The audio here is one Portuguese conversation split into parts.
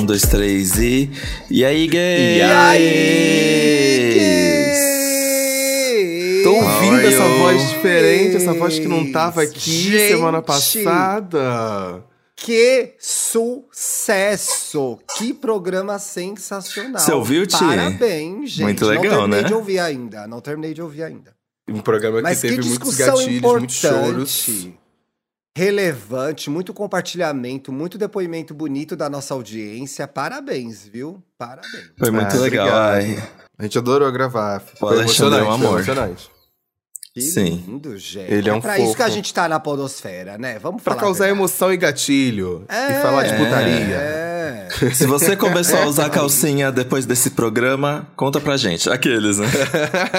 Um, dois, três e. E aí, gays? E aí, Tô ouvindo essa you? voz diferente, essa voz que não tava aqui Gente. semana passada. Que sucesso! Que programa sensacional. Você ouviu, Ti? Parabéns, gente. Muito legal, não terminei né? de ouvir ainda. Não terminei de ouvir ainda. Um programa Mas que que teve muitos gatilhos, muitos choros. Relevante, muito compartilhamento, muito depoimento bonito da nossa audiência. Parabéns, viu? Parabéns. Foi muito Ah, legal. A gente adorou gravar. O Foi é um emocionante, foi amor. emocionante. Que Sim. lindo, gente. Ele é um pra isso que a fofo. gente tá na podosfera, né? Vamos Pra falar. a causar verdade. emoção e gatilho. É, e falar de putaria. É. Se você começou a usar calcinha depois desse programa, conta pra gente. Aqueles, né?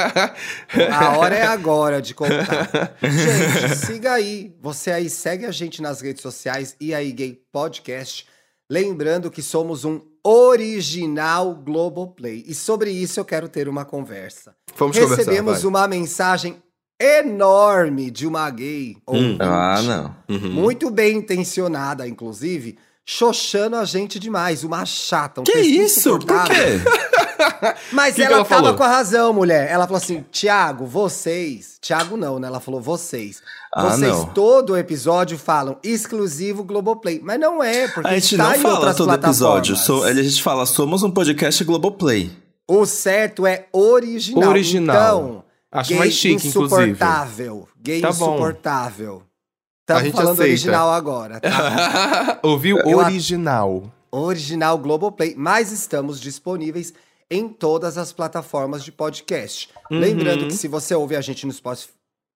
A hora é agora de contar. gente, siga aí. Você aí segue a gente nas redes sociais e aí Gay Podcast. Lembrando que somos um original Globoplay. E sobre isso eu quero ter uma conversa. Vamos Recebemos uma mensagem enorme de uma gay ouvinte, Ah, não. Uhum. muito bem intencionada, inclusive, xoxando a gente demais, uma chata, um Que isso? Por insuportável. quê? Mas Que que ela, ela tava falou? com a razão, mulher. Ela falou assim: Tiago, vocês. Tiago não, né? Ela falou vocês. Ah, vocês, não. todo episódio, falam exclusivo Globoplay. Mas não é, porque A gente está não fala todo episódio. So- a gente fala, somos um podcast Globoplay. O certo é original. Original. Então, Acho mais chique, inclusive. insuportável. Gay Tá bom. A Estamos gente falando aceita. original agora, tá? Ouviu? Eu- Original. original Globoplay, mas estamos disponíveis em todas as plataformas de podcast. Uhum. Lembrando que se você ouve a gente no Spotify,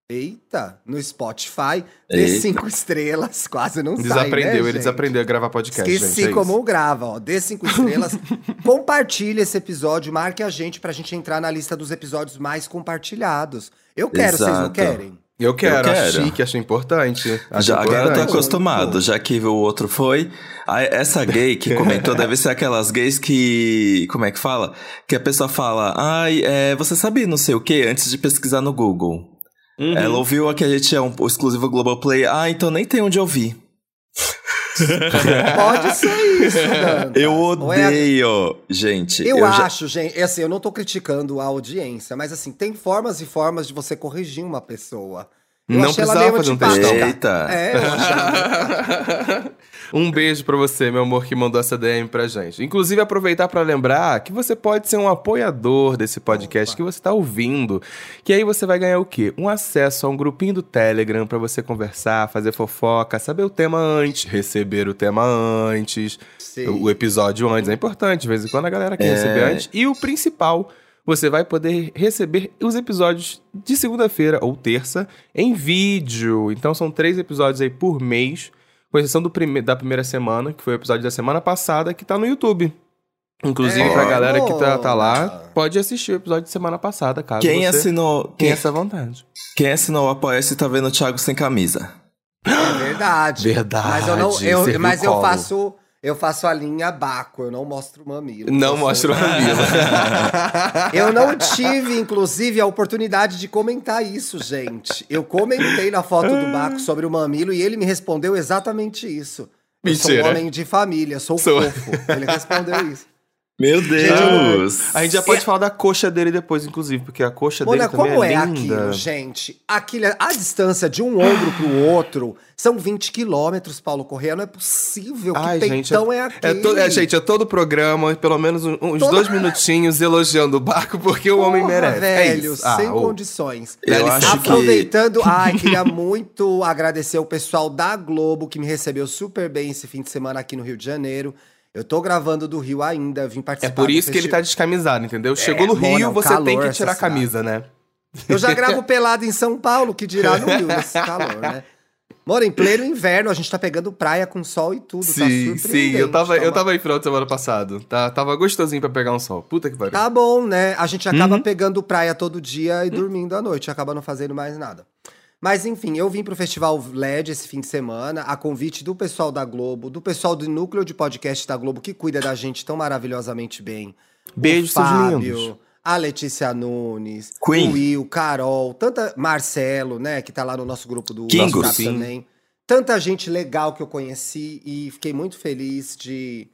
eita, no Spotify, dê cinco estrelas, quase não sai, Desaprendeu, né, ele desaprendeu a gravar podcast, Esqueci gente. é como grava, ó. Dê cinco estrelas. Compartilhe esse episódio, marque a gente pra gente entrar na lista dos episódios mais compartilhados. Eu quero, vocês não Exato. querem? Eu quero, Eu acho quero. chique, acho importante. Acho Já, agora eu tô importante. acostumado, já que o outro foi. A- essa gay que comentou deve ser aquelas gays que. Como é que fala? Que a pessoa fala, ai, é, você sabe não sei o que antes de pesquisar no Google. Uhum. Ela ouviu que a gente é um, exclusivo Globoplay. Ah, então nem tem onde ouvir. Pode ser isso, Dantas. Eu é odeio, gente. Eu, já- acho, gente, é assim, eu não tô criticando a audiência, mas assim, tem formas e formas de você corrigir uma pessoa. Eu Não precisava fazer um textão. Eita. É, eu achei. Um beijo pra você, meu amor, que mandou essa DM pra gente. Inclusive, aproveitar pra lembrar que você pode ser um apoiador desse podcast que você tá ouvindo. Que aí você vai ganhar o quê? Um acesso a um grupinho do Telegram pra você conversar, fazer fofoca, saber o tema antes, receber o tema antes, Sim. o episódio antes. É importante, de vez em quando a galera quer É. receber antes. E o principal, você vai poder receber os episódios de segunda-feira ou terça em vídeo. Então são três episódios aí por mês, com exceção do prime da primeira semana, que foi o episódio da semana passada, que tá no YouTube. Inclusive, É, pra galera que tá, tá lá, pode assistir o episódio de semana passada, caso Quem você assinou. tenha Quem, essa vontade. quem assinou o Apoia-se tá vendo o Thiago sem camisa. É verdade. Verdade, Mas eu, não, eu, mas eu colo. faço. Eu faço a linha Baco, eu não mostro o mamilo. Não mostra o mamilo. Eu não tive, inclusive, a oportunidade de comentar isso, gente. Eu comentei na foto do Baco sobre o mamilo e ele me respondeu exatamente isso. Eu sou um Mentira. homem de família, sou Sou. fofo. Ele respondeu isso. Meu Deus! A gente já pode falar da coxa dele depois, inclusive, porque a coxa Mona, dele também como é, é, linda. aquilo, gente? Aquilo, a distância de um ombro pro outro são 20 quilômetros, Paulo Correia. Não é possível. Ai, que gente, peitão é, é, aquele? to- é, gente, é todo o programa, pelo menos uns Toda- dois minutinhos elogiando o Baco, porque o homem Porra, merece. É velho. Ah, sem condições. Eu acho licença. que- Aproveitando, ai, queria muito agradecer o pessoal da Globo que me recebeu super bem esse fim de semana aqui no Rio de Janeiro. Eu tô gravando do Rio ainda, vim É participar por do isso que ele tá descamisado, entendeu? Chegou É, no Mona, Rio, você tem que tirar a cidade. camisa, né? Eu já gravo pelado em São Paulo, que dirá no Rio, nesse calor, né? Mora em pleno inverno, a gente tá pegando praia com sol e tudo, tá Sim, surpreendente. sim. Eu tava, tá eu tava aí final de semana passado. Tá, tava gostosinho pra pegar um sol. Puta que pariu. Tá bom, né? A gente acaba Uhum. pegando praia todo dia e dormindo à noite, acaba não fazendo mais nada. Mas enfim, eu vim pro Festival LED esse fim de semana, a convite do pessoal da Globo, do pessoal do núcleo de podcast da Globo, que cuida da gente tão maravilhosamente bem. Beijo, Fábio, lindos. a Letícia Nunes, Queen. o Will, Carol, tanta Marcelo, né, que tá lá no nosso grupo do Kingos. WhatsApp Sim. também. Tanta gente legal que eu conheci e fiquei muito feliz de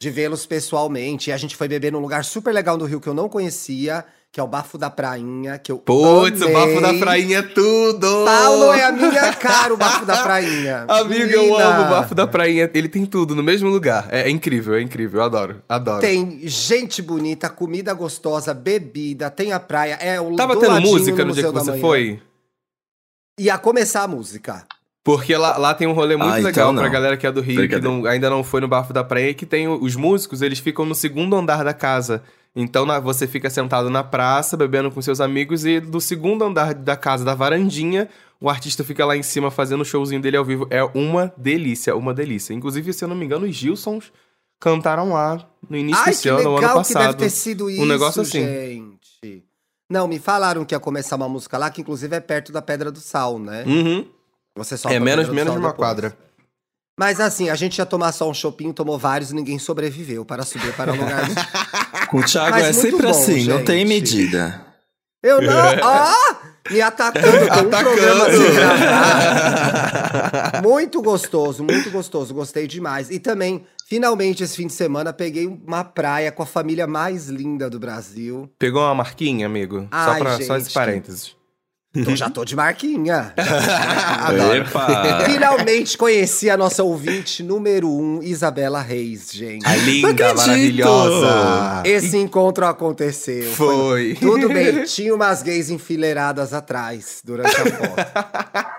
de vê-los pessoalmente. E a gente foi beber num lugar super legal no Rio que eu não conhecia, que é o Bafo da Prainha, que eu Putz, o amei. bafo da prainha é tudo! Paulo é a minha cara, o Bafo da Prainha. Amigo, eu amo o bafo da prainha. Ele tem tudo no mesmo lugar. É, é incrível, é incrível. Eu adoro, adoro. Tem gente bonita, comida gostosa, bebida, tem a praia. É o Tava do tendo música no Museu dia que você foi? Ia começar a música. Porque lá, lá tem um rolê muito Ah, então legal pra não. galera que é do Rio, que não- ainda não foi no Bafo da Praia, que tem o- os músicos, eles ficam no segundo andar da casa. Então na- você fica sentado na praça, bebendo com seus amigos, e do segundo andar da casa, da varandinha, o artista fica lá em cima fazendo o showzinho dele ao vivo. É uma delícia, uma delícia. Inclusive, se eu não me engano, os Gilsons cantaram lá no início Ai, desse que ano, legal ano que passado. deve ter sido isso, um negócio assim. gente. Não, me falaram que ia começar uma música lá, que inclusive é perto da Pedra do Sal, né? Uhum. Você sobe É menos, menos de uma depois. quadra. Mas assim, a gente ia tomar só um shopping, tomou vários e ninguém sobreviveu para subir para o lugar. do- Com o Thiago Mas é sempre bom, assim, não tem gente. medida. Eu não. Ó! me atacando com um programa sem gravar. Muito gostoso, muito gostoso. Gostei demais. E também, finalmente, esse fim de semana, peguei uma praia com a família mais linda do Brasil. Pegou uma marquinha, amigo? só, Ai, pra, só gente, esse parênteses. Então já tô de marquinha. Epa! Finalmente conheci a nossa ouvinte número um, Isabela Reis, gente. A linda, maravilhosa. Esse encontro aconteceu. Foi. Tudo bem, tinha umas gays enfileiradas atrás durante a foto.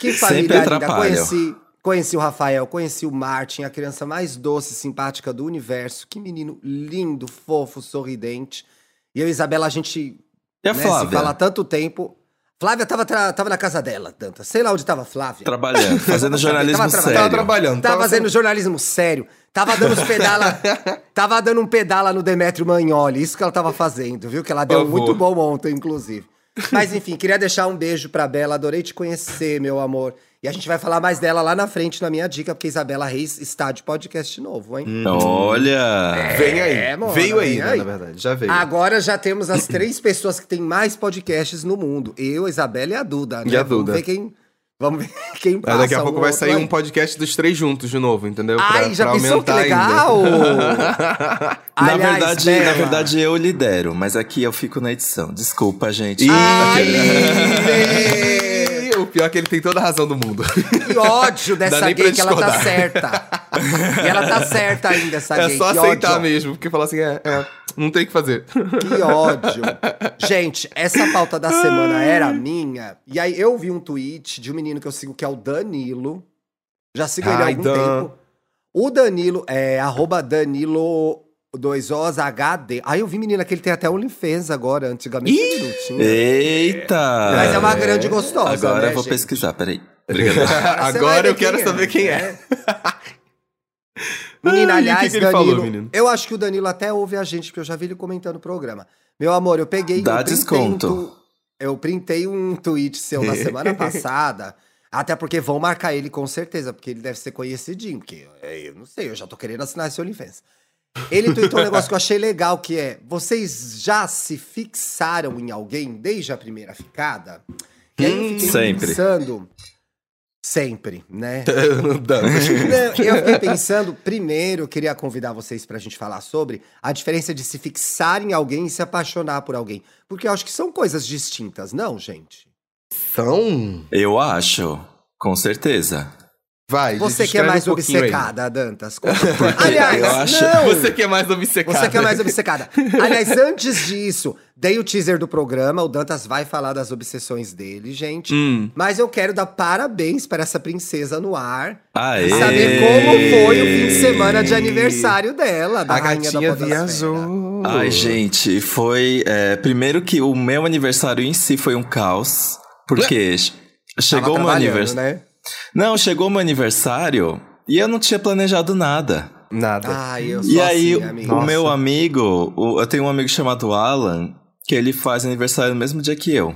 Que família linda. Conheci, conheci o Rafael, conheci o Martin, a criança mais doce e simpática do universo. Que menino lindo, fofo, sorridente. E eu e Isabela, a gente E a né, se Flávia? fala há tanto tempo. Flávia tava, tra- tava na casa dela, Tanta. Sei lá onde tava a Flávia. Trabalhando, fazendo jornalismo Tava sério. Tava trabalhando. Tava fazendo jornalismo sério. Tava dando os pedala. tava dando um pedala no Demetrio Magnoli. Isso que ela tava fazendo, viu? Que ela deu Por favor. muito bom ontem, inclusive. Mas enfim, queria deixar um beijo pra Bela. Adorei te conhecer, meu amor. E a gente vai falar mais dela lá na frente na minha dica, porque Isabela Reis está de podcast novo, hein? Olha! Vem aí. É, mona, veio aí, né, aí. na verdade. Já veio. Agora já temos as três pessoas que têm mais podcasts no mundo. Eu, a Isabela e a Duda, né? E a Duda. Vamos ver quem, vamos ver quem passa daqui a pouco um vai sair aí. um podcast dos três juntos de novo, entendeu? Pra- Ai, já pra pensou que legal? ainda. Na Aliás, verdade, Bela, na verdade, eu lidero, mas aqui eu fico na edição. Desculpa, gente. Ai, pior é que ele tem toda a razão do mundo. Que ódio dessa gay que ela tá certa. e ela tá certa ainda, essa É gay. só que aceitar ódio. mesmo, porque falar assim, é, é, não tem o que fazer. Que ódio. Gente, essa pauta da semana era minha. E aí eu vi um tweet de um menino que eu sigo, que é o Danilo. Já sigo ele há Ai, algum Dan. tempo. O Danilo é arroba Danilo 2Os HD. Aí eu vi menina que ele tem até OnlyFans agora, antigamente ele não tinha. Eita! Mas é uma grande gostosa, Agora né, eu vou gente? pesquisar, peraí. Agora eu quero quem saber quem é. Menina, Ai, que aliás, que ele Danilo, falou, menino? eu acho que o Danilo até ouve a gente, porque eu já vi ele comentando o programa. Meu amor, eu peguei... Dá eu desconto. Um tu- eu printei um tweet seu na semana passada, até porque vão marcar ele com certeza, porque ele deve ser conhecidinho, porque é, eu não sei, eu já tô querendo assinar esse OnlyFans. Ele tweetou um negócio que eu achei legal, que é, vocês já se fixaram em alguém desde a primeira ficada? E aí eu fiquei sempre. pensando... Sempre, né? Não, eu fiquei pensando, primeiro, eu queria convidar vocês pra gente falar sobre a diferença de se fixar em alguém e se apaixonar por alguém. Porque eu acho que são coisas distintas, não, gente? São? Eu acho, com certeza. Vai, Você que é mais um pouquinho aí. obcecada, Dantas. Aliás, eu acho- não! Você que é mais obcecado. Você que é mais obcecada. Aliás, antes disso, dei o teaser do programa, o Dantas vai falar das obsessões dele, gente. Hum. Mas eu quero dar parabéns para essa princesa no ar. Aê! E saber como foi o fim de semana de aniversário dela, da A rainha da viajou. Ai, gente, foi. é, primeiro que o meu aniversário em si foi um caos. Porque chegou o meu aniversário. né? Não, chegou o meu aniversário e eu não tinha planejado nada. Nada. Ai, eu sou E aí, assim, amigo. o Nossa. meu amigo, o- eu tenho um amigo chamado Alan, que ele faz aniversário no mesmo dia que eu.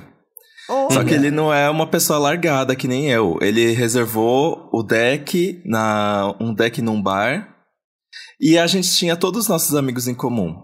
Só que ele não é uma pessoa largada que nem eu. Ele reservou o deck na um deck num bar e a gente tinha todos os nossos amigos em comum.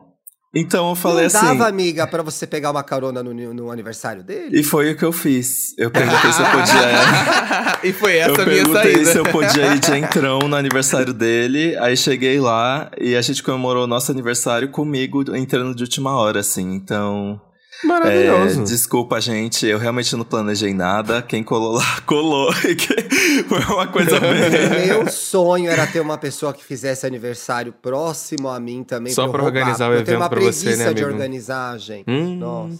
Então eu falei não assim. dava, amiga, pra você pegar uma carona no, no aniversário dele? E foi o que eu fiz. Eu perguntei se eu podia. e foi essa eu a minha perguntei saída. se eu podia ir de entrão no aniversário dele. Aí cheguei lá e a gente comemorou o nosso aniversário comigo entrando de última hora, assim. Então. É, Maravilhoso. desculpa, gente, eu realmente não planejei nada. Quem colou lá, colou. Foi uma coisa bem. Meu sonho era ter uma pessoa que fizesse aniversário próximo a mim também. Só eu pra organizar o eu tenho evento uma pra você, né, de amigo? organizar, gente. Hum. Nossa.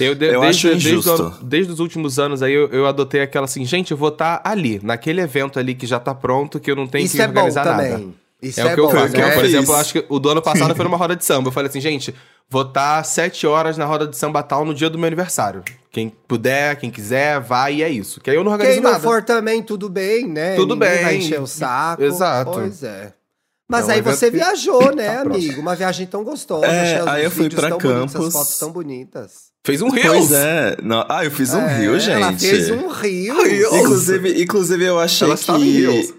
Eu, de- Eu desde, acho desde, desde os últimos anos aí, eu, eu adotei aquela assim, gente, eu vou estar ali, naquele evento ali que já tá pronto, que eu não tenho Isso que é bom organizar nada. também. Isso É, o que eu bom, faço. né? Eu, por Fiz. exemplo, acho que o do ano passado foi numa roda de samba. Eu falei assim, gente, vou estar sete horas na roda de samba tal no dia do meu aniversário. Quem puder, quem quiser, vai e é isso. Que aí eu não organizo Quem não nada. for também, tudo bem, né? Tudo Ninguém bem. vai encher o saco. Exato. Pois é. Mas um aí você que- viajou, né, Tá próximo. amigo? Uma viagem tão gostosa. É, aí eu fui pra tão bonitos, Campos. As fotos tão bonitas. Fez um Reels. Pois é. Não, ah, eu fiz um É, rio, gente. Ela fez um rio. Inclusive, inclusive eu achei Ela que.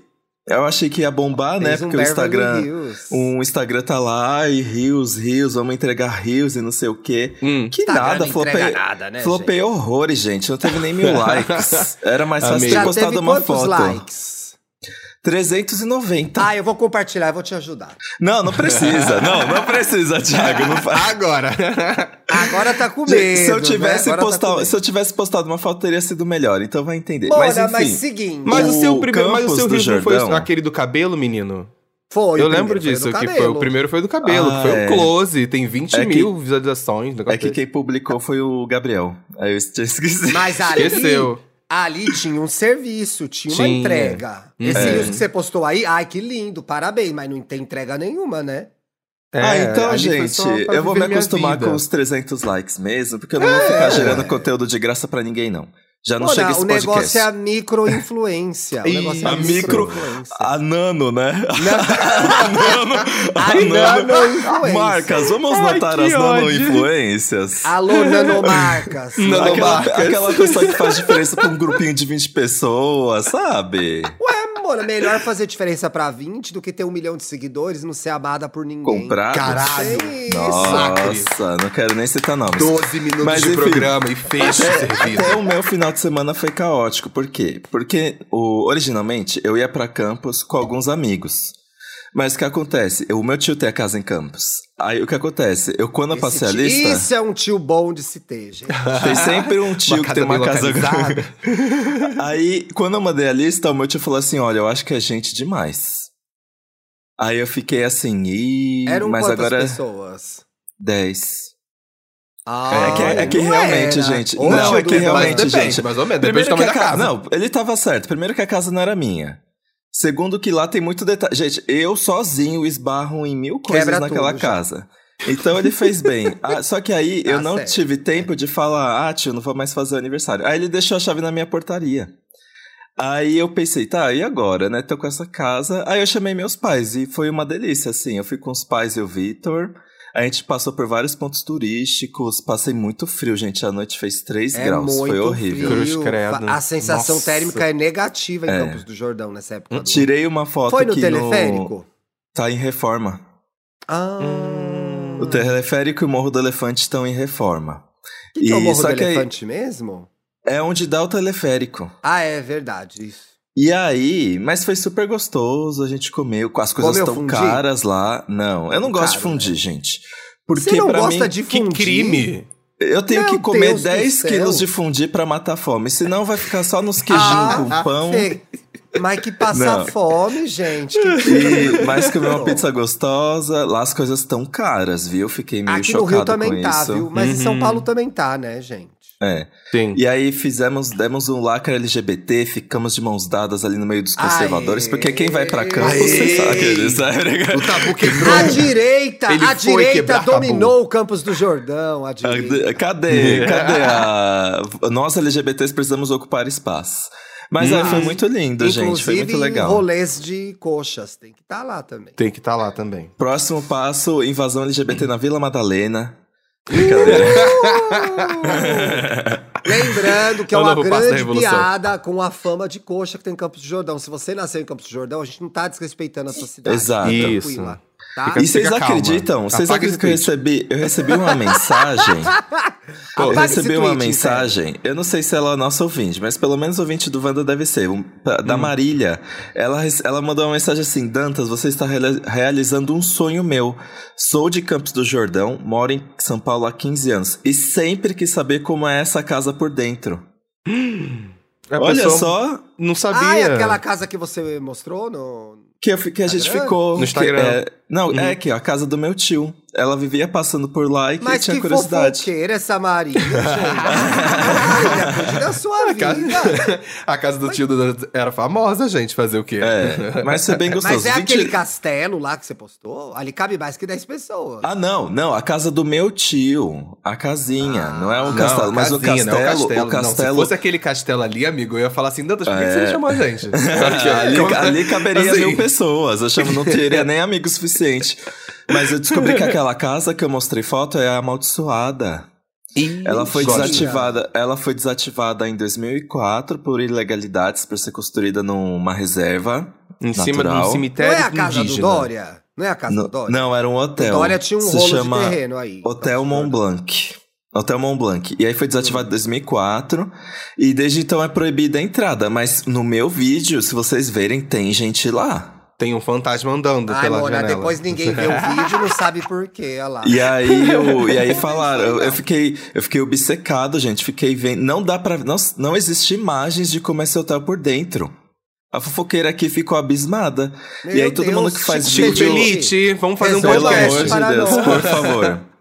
Eu achei que ia bombar, né? Fez um Porque o Beverly Instagram. O Instagram tá lá e rios, rios, vamos entregar rios e não sei o quê. Hum. Que Instagram nada, não entrega flopei. nada, né, flopei horrores, gente. Não teve nem mil likes. Era mais fácil Amigo. ter Já postado teve uma foto. likes? 390. Ah, eu vou compartilhar, eu vou te ajudar. Não, não precisa. não, não precisa, Thiago. Não fa- Agora. Agora tá com medo. Se eu tivesse né? Tá com postado, medo. se eu tivesse postado uma foto teria sido melhor, então vai entender. Bora, mas enfim, mas seguinte. Mas o, O seu primeiro, mas o seu foi aquele do cabelo, menino? Foi, eu lembro primeiro disso, que foi o primeiro foi do cabelo, Ah, que foi é. o close, tem 20 É que- mil visualizações. um negócio é que desse. quem publicou foi o Gabriel. Aí eu tinha esquecido. Mas ali, Esqueceu. Ali tinha um serviço, tinha uma Tinha. entrega. Esse É. Que você postou aí, ai que lindo, parabéns, mas não tem entrega nenhuma, né? ah, então, gente, eu vou me acostumar com os 300 likes mesmo, porque eu não vou ficar gerando conteúdo de graça pra ninguém, não. Já não Pô, chega não, esse o podcast. negócio é a micro-influência. O Ih, negócio é A micro, micro-influência. a nano, né? A nano-influência. Marcas, vamos Ai, notar as ódio. nano-influências. Alô, nanomarcas. Nano- Aquela, Nanomarcas. aquela pessoa que faz diferença pra um grupinho de 20 pessoas, sabe? Ué, mano, é melhor fazer diferença pra 20 do que ter um milhão de seguidores e não ser amada por ninguém. Comprado. Caralho. É isso. Nossa, não quero nem citar nomes. 12 minutos Mas, de enfim. programa e fecha o serviço. Até o meu final de semana foi caótico. Por quê? Porque o, originalmente eu ia pra Campos com alguns amigos. Mas o que acontece? Eu- O meu tio tem a casa em Campos. Aí o que acontece? Eu, quando eu passei a tio- lista, Isso é um tio bom de se ter, gente. tem sempre um tio que tem uma casa localizada. Aí, quando eu mandei a lista, o meu tio falou assim: Olha, eu acho que é gente demais. Aí eu fiquei assim, ih, Eram mas quantas agora pessoas? 10. Ah, É que, é que não realmente, gente. Não, tio é que realmente, depende, gente. mais ou menos, depende Primeiro do que a tamanho da casa. Não, ele tava certo. Primeiro que a casa não era minha. Segundo que lá tem muito detalhe. Gente, eu sozinho esbarro em mil coisas Quebra naquela tudo já. casa. Então ele fez bem. Ah, só que aí eu Tá não certo. tive tempo de falar, ah, tio, não vou mais fazer o aniversário. Aí ele deixou a chave na minha portaria. Aí eu pensei, tá, e agora, né? Tô com essa casa. Aí eu chamei meus pais e foi uma delícia, assim. Eu fui com os pais e o Vitor. A gente passou por vários pontos turísticos. Passei muito frio, gente. A noite fez 3 É graus. muito Foi horrível. Cruz credo. A sensação Nossa. térmica é negativa em É. Campos do Jordão nessa época. do- Tirei uma foto Foi no teleférico? Tá em reforma. Ah. Hum. O teleférico e o Morro do Elefante estão em reforma. Que, que é o Morro do que aí- Elefante mesmo? É onde dá o teleférico. Ah, é verdade, isso. E aí, mas foi super gostoso, a gente comeu, as coisas Comeu tão fundi? caras lá. Não, eu não gosto de fundir, né? gente. Porque Você não pra gosta mim, de Que fundir? crime! eu tenho Meu que comer Deus do 10 céu. quilos de fundir pra matar a fome, senão vai ficar só nos queijinhos Ah, com pão. Fê, Mas que passar Não. fome, gente. Que... E mais comer uma pizza gostosa, lá as coisas estão caras, viu? Eu Fiquei meio Aqui no chocado Rio também com tá, isso. viu? Mas em São Uhum. Paulo também tá, né, gente? É. Sim. E aí fizemos, demos um lacre LGBT, ficamos de mãos dadas ali no meio dos conservadores, Aê. porque quem vai pra Campos, Aê. você sabe que eles O tabu quebrou. A direita, Ele a direita dominou o Campos do Jordão, a direita. Cadê? Cadê a. Nós LGBTs precisamos ocupar espaço. Mas aí foi muito lindo, gente. Foi muito Inclusive, legal. rolês de coxas, tem que estar lá também. Tem que estar lá também. Próximo passo: invasão LGBT na Vila Madalena. Brincadeira. Lembrando que é É uma grande piada com a fama de coxa que tem em Campos do Jordão. Se você nasceu em Campos do Jordão, a gente não tá desrespeitando a sua cidade. Exato. Isso. tranquila. Tá? Fica- E vocês acreditam? Vocês acreditam que eu recebi, eu recebi uma mensagem? eu Apaga esse recebi uma tweet, mensagem. Eu não sei se ela é nossa ouvinte, mas pelo menos ouvinte do Wanda deve ser. um- da- Hum. da Marília. Ela, ela mandou uma mensagem assim: Dantas, você está reali- realizando um sonho meu. Sou de Campos do Jordão, moro em São Paulo há 15 anos. E sempre quis saber como é essa casa por dentro. A Olha só Não sabia. Ah, é aquela casa que você mostrou no. que, eu, que a gente ficou. No Instagram. que, é, não, Uhum. é que a casa do meu tio. Ela vivia passando por lá e que Mas tinha que curiosidade. fofoqueira essa Maria, gente. Cuide da sua A casa, vida. a casa do tio do era famosa, gente. Fazer o quê? É, mas foi bem gostoso. Mas é 20 aquele castelo lá que você postou? Ali cabe mais que 10 pessoas. Ah, não, não, a casa do meu tio. A casinha, não é o Não, castelo, mas o castelo, não é o Não, se castelo. fosse aquele castelo ali, amigo, eu ia falar assim, Dantas, por que, que você É. não chamou a gente? Ali, ali caberia Assim. mil pessoas. Eu chamo, não teria nem amigo suficiente. Mas eu descobri que aquela casa que eu mostrei foto é amaldiçoada. Ela foi desativada, ela foi desativada em 2004 por ilegalidades, por ser construída numa reserva Em cima de um natural. Não cemitério é a casa indígena. do Dória? Não é a casa Não, do Dória? não, era um O hotel. Dória tinha um Se rolo chama de terreno aí. Hotel Mont Blanc. Hotel Mont Blanc. E aí foi desativado em 2004. E desde então é proibida a entrada. Mas no meu vídeo, se vocês verem, tem gente lá. Tem um fantasma andando Ai, pela Mona, janela. depois ninguém vê o vídeo não sabe por quê, olha lá. E aí, eu, e aí falaram, eu, eu fiquei, eu fiquei obcecado, gente. Fiquei vendo. Não dá pra. Não, não existe imagens de como é esse hotel por dentro. A fofoqueira aqui ficou abismada. Meu e aí todo Deus, mundo que faz Chico Chico vídeo. Elite, vamos fazer um Resolve Pelo podcast. amor de para Deus, por favor.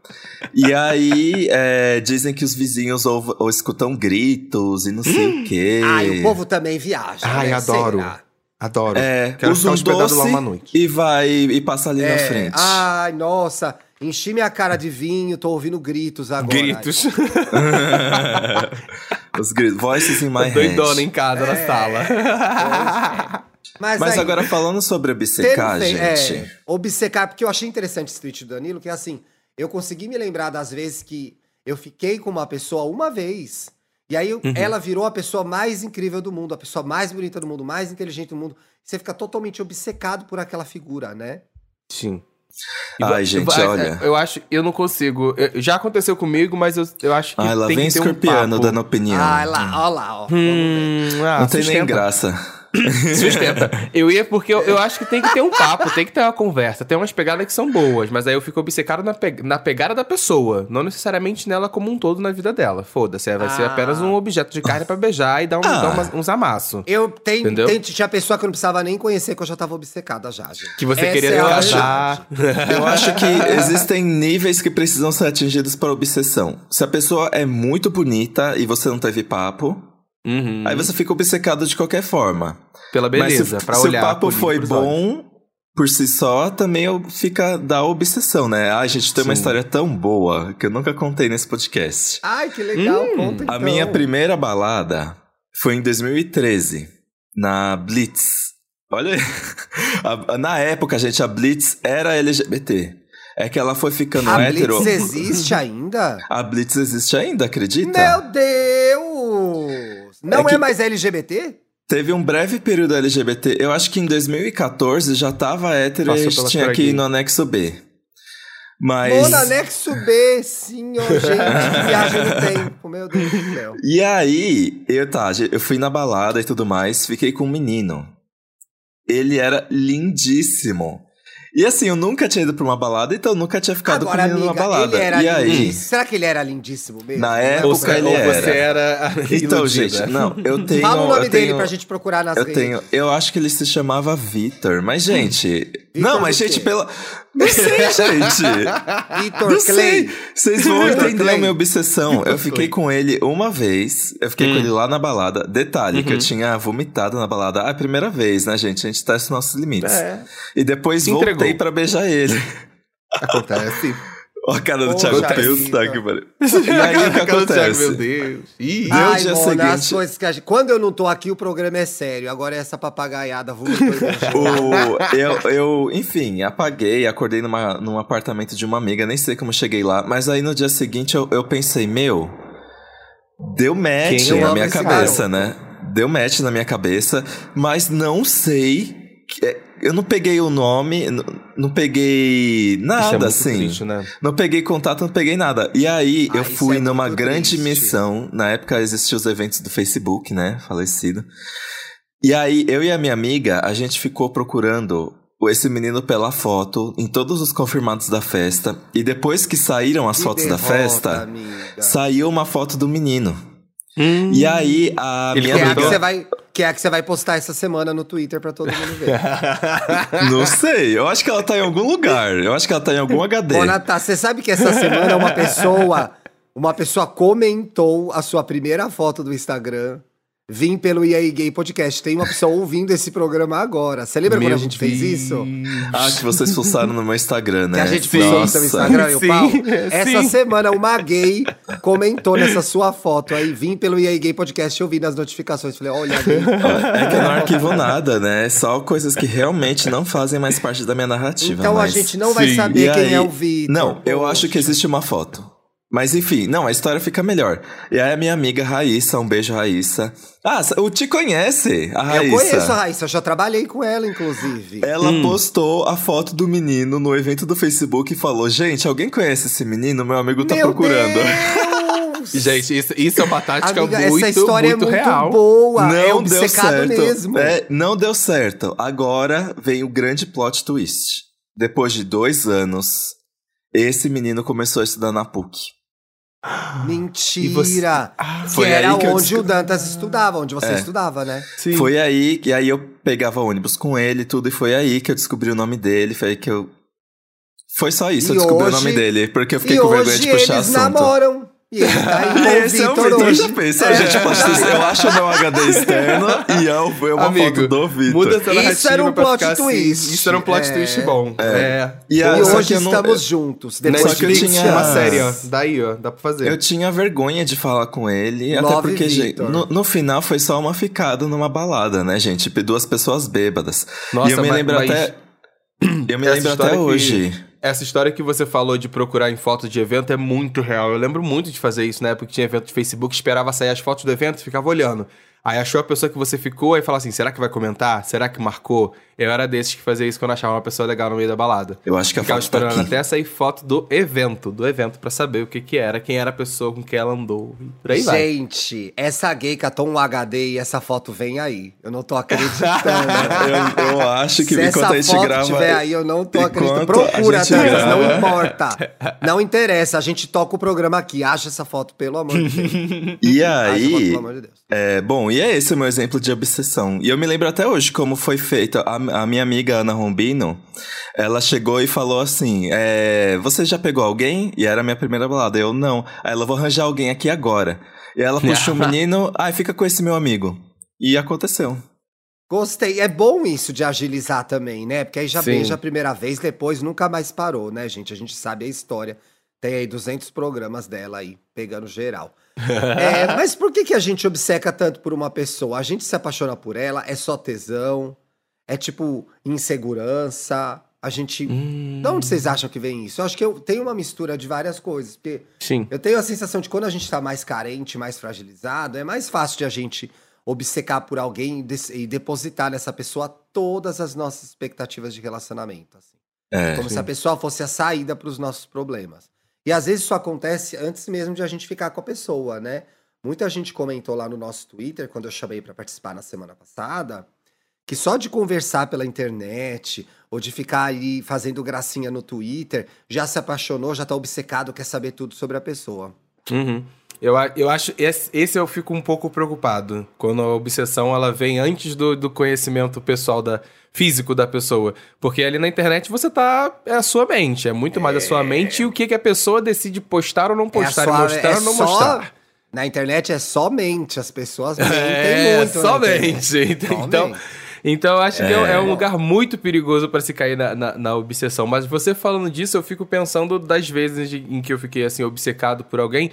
E aí, é, dizem que os vizinhos ou, ou escutam gritos e não sei o quê. Ai, o povo também viaja. Ai, né? adoro. Será? Adoro. É, Quero usa um hospedado lá doce uma noite. e vai e passa ali na É, frente. Ai, nossa, enchi minha cara de vinho, tô ouvindo gritos agora. Gritos. Os gritos. Voices in my Doidona hand. em casa, na É. sala. Mas, Mas aí, agora falando sobre obcecar, teve- é, gente. obcecar, porque eu achei interessante esse tweet do Danilo, que é assim, eu consegui me lembrar das vezes que eu fiquei com uma pessoa uma vez, e aí Uhum. ela virou a pessoa mais incrível do mundo, a pessoa mais bonita do mundo, mais inteligente do mundo. Você fica totalmente obcecado por aquela figura, né? Sim. E Ai, gente, olha. Eu acho, eu não consigo. eu- já aconteceu comigo, mas eu, eu acho que Ai, lá tem vem que ter um escorpiano papo. dando opinião. Ah, lá, ó lá, ó. Hum, ah, não tem nem graça. Sustenta. Eu ia porque eu, eu acho que tem que ter um papo, tem que ter uma conversa. Tem umas pegadas que são boas, mas aí eu fico obcecado na, pe- na pegada da pessoa, não necessariamente nela como um todo na vida dela. Foda-se, vai ser Ah. apenas um objeto de carne pra beijar e dar, um, Ah. dar umas- uns amassos. Eu tenho, Entendeu? tem- tinha pessoa que eu não precisava nem conhecer, que eu já tava obcecada já, gente. Que você Essa queria é a casar. Eu acho que existem níveis que precisam ser atingidos para obsessão. Se a pessoa é muito bonita e você não teve papo, Uhum. aí você fica obcecado de qualquer forma. Pela beleza, Mas se, pra se olhar. o papo foi bom por si só, também eu- fica da obsessão, né? Ai, gente, tem uma Sim. história tão boa que eu nunca contei nesse podcast. Ai, que legal, Hum, conta então. A minha primeira balada foi em 2013, na Blitz. Olha aí. A- na época, gente, a Blitz era LGBT. É que ela foi ficando A hétero. Blitz existe ainda? A Blitz existe ainda, acredita? Meu Deus! Não é, É mais LGBT? Teve um breve período LGBT. Eu acho que em 2014 já tava hétero Passou e a gente tinha que ir no anexo B. Mas. Mona, anexo B, sim, ó, gente, viagem no tempo, meu Deus do céu. E aí, eu tá, eu fui na balada e tudo mais, fiquei com um menino. Ele era lindíssimo. E assim, eu nunca tinha ido pra uma balada, então eu nunca tinha ficado Agora, com amiga, na balada. ele era e aí? lindíssimo. Será que ele era lindíssimo mesmo? Na época, ele ou era. você era. Então, iludida. gente, não, eu tenho. Fala o nome eu dele tenho, pra gente procurar nas Eu redes. tenho. Eu acho que ele se chamava Vitor. Mas, gente. Não, mas, gente, pela. Não sei, gente. Vitor Não Clay. sei. Vocês vão entender a minha obsessão. Eu fiquei com ele uma vez. Eu fiquei com ele lá na balada. Detalhe, que eu tinha vomitado na balada. Ah, é a primeira vez, né, gente? A gente testa os nossos limites. É. E depois Se voltei entregou. pra beijar ele. Acontece. Ó, a cara do Thiago Peuta, vida. que pariu. E aí, o que do Thiago, acontece? Meu Deus. Ih, Ai, dia Mona, as seguinte- coisas que a gente... Quando eu não tô aqui, o programa é sério. Agora é essa papagaiada vomitou. O, eu, eu, enfim, apaguei, acordei numa, num apartamento de uma amiga, nem sei como cheguei lá, mas aí no dia seguinte eu, eu pensei, meu, deu match Quem na minha cabeça, garoto? né? Deu match na minha cabeça, mas não sei é, eu não peguei o nome, não, não peguei nada, isso é assim. Triste, né? Não peguei contato, não peguei nada. E aí Ah, eu fui é numa grande triste. missão. Na época existiam os eventos do Facebook, né? Falecido. E aí eu e a minha amiga, a gente ficou procurando esse menino pela foto em todos os confirmados da festa. E depois que saíram as Que fotos da derrota, festa, amiga. saiu uma foto do menino. E aí a Ele minha Que é, a que, amiga. você vai, que é a que você vai postar essa semana no Twitter pra todo mundo ver. Não sei, eu acho que ela tá em algum lugar. Eu acho que ela tá em algum HD. Ô, Natá, você sabe que essa semana uma pessoa, uma pessoa comentou a sua primeira foto do Instagram. Vim pelo EA Gay Podcast. Tem uma pessoa ouvindo esse programa agora. Você lembra quando a Meu gente fez isso? Ah, que vocês fuçaram no meu Instagram, né? Que a gente postou no seu Instagram e o Sim, pau. sim. Essa semana, uma gay comentou nessa sua foto aí. Vim pelo EA Gay Podcast e eu vi nas notificações. Falei, olha, gay. É que eu não arquivo nada, né? É Só coisas que realmente não fazem mais parte da minha narrativa. Então a mas- gente não vai Sim. saber E quem aí- é o Vitor. Não, eu acho que existe uma foto. Mas enfim, não, a história fica melhor. E aí a minha amiga Raíssa, um beijo, Raíssa. Ah, o te conhece, a Raíssa. Eu conheço a Raíssa, eu já trabalhei com ela, inclusive. Ela Hum. postou a foto do menino no evento do Facebook e falou: Gente, alguém conhece esse menino? Meu amigo tá Meu procurando. Deus! Gente, isso, isso é uma tática Amiga, muito, essa história muito é muito real. boa. não é deu certo. mesmo. É, não deu certo. Agora vem o grande plot twist. Depois de dois anos, esse menino começou a estudar na PUC. Mentira! Você- Ah, que foi era aí que eu onde o. Dantas estudava, onde você É. estudava, né? Sim. Foi aí, e aí eu pegava ônibus com ele e tudo, e foi aí que eu descobri o nome dele, foi aí que eu. Foi só isso, E eu descobri hoje- o nome dele, porque eu fiquei e com vergonha de puxar eles assunto. namoram. E ele tá aí com o Esse é o Vitor hoje. já pensou? É. Gente, isso, eu acho meu HD externo e eu, eu uma Amigo, foto do Vitor. Muda essa Isso era um plot assim. twist. Isso era um plot É. twist bom. É. E, E a- só hoje que eu não- estamos juntos. Só Depois que eu tinha- uma série, ó. Daí, ó. Dá pra fazer. Eu tinha vergonha de falar com ele, até Love porque, gente, no, no final foi só uma ficada numa balada, né, gente? Tipo, duas pessoas bêbadas. Nossa, e eu me mas- lembro mas até. Eu me essa lembro até que- hoje. Essa história que você falou de procurar em fotos de evento é muito real. Eu lembro muito de fazer isso na época que tinha evento de Facebook, esperava sair as fotos do evento e ficava olhando. Aí achou a pessoa que você ficou e falava assim: será que vai comentar? Será que marcou? Eu era desses que fazia isso quando achava uma pessoa legal no meio da balada. Eu acho que a Ficava foto tá esperando aqui. até sair foto do evento, do evento, pra saber o que que era, quem era a pessoa com quem ela andou. Por aí vai. Gente, essa gay catou um HD e essa foto vem aí. Eu não tô acreditando. Eu, eu acho que Se essa enquanto a gente foto grava. tiver aí, eu não tô acreditando. Procura, gente Dantas, grava- não importa. Não interessa, a gente toca o programa aqui. Acha essa foto, pelo amor de Deus. E Acha essa foto, aí, pelo amor de Deus. É, bom, e é esse o meu exemplo de obsessão. E eu me lembro até hoje como foi feita. A, a minha amiga Ana Rombino, ela chegou e falou assim: é, Você já pegou alguém? E era a minha primeira balada. Eu não. Aí ela, vou arranjar alguém aqui agora. E ela puxou o menino, ai, fica com esse meu amigo. E aconteceu. Gostei. É bom isso de agilizar também, né? Porque aí já Sim. beija a primeira vez, depois nunca mais parou, né, gente? A gente sabe a história. Tem aí 200 programas dela aí, pegando geral. É, mas por que, que a gente obceca tanto por uma pessoa? A gente se apaixona por ela, é só tesão, é tipo insegurança. A gente. Hum. De onde vocês acham que vem isso? Eu acho que eu tenho uma mistura de várias coisas. Porque Sim. eu tenho a sensação de quando a gente tá mais carente, mais fragilizado, é mais fácil de a gente obcecar por alguém e depositar nessa pessoa todas as nossas expectativas de relacionamento. assim. É. Como se a pessoa fosse a saída para os nossos problemas. E às vezes isso acontece antes mesmo de a gente ficar com a pessoa, né? Muita gente comentou lá no nosso Twitter, quando eu chamei para participar na semana passada, que só de conversar pela internet ou de ficar ali fazendo gracinha no Twitter, já se apaixonou, já tá obcecado, quer saber tudo sobre a pessoa. Uhum. Eu, eu acho. Esse, esse eu fico um pouco preocupado. Quando a obsessão ela vem antes do, do conhecimento pessoal da físico da pessoa. Porque ali na internet você tá. É a sua mente. É muito mais a sua mente e o que, que a pessoa decide postar ou não postar. É a e sua- mostrar é ou não só- mostrar. Na internet é somente, as pessoas mentem É, muito. internet. somente. Então, Somente. Então eu acho que é, É. é um lugar muito perigoso pra se cair na, na, na obsessão. Mas você falando disso, eu fico pensando das vezes em que eu fiquei assim, obcecado por alguém.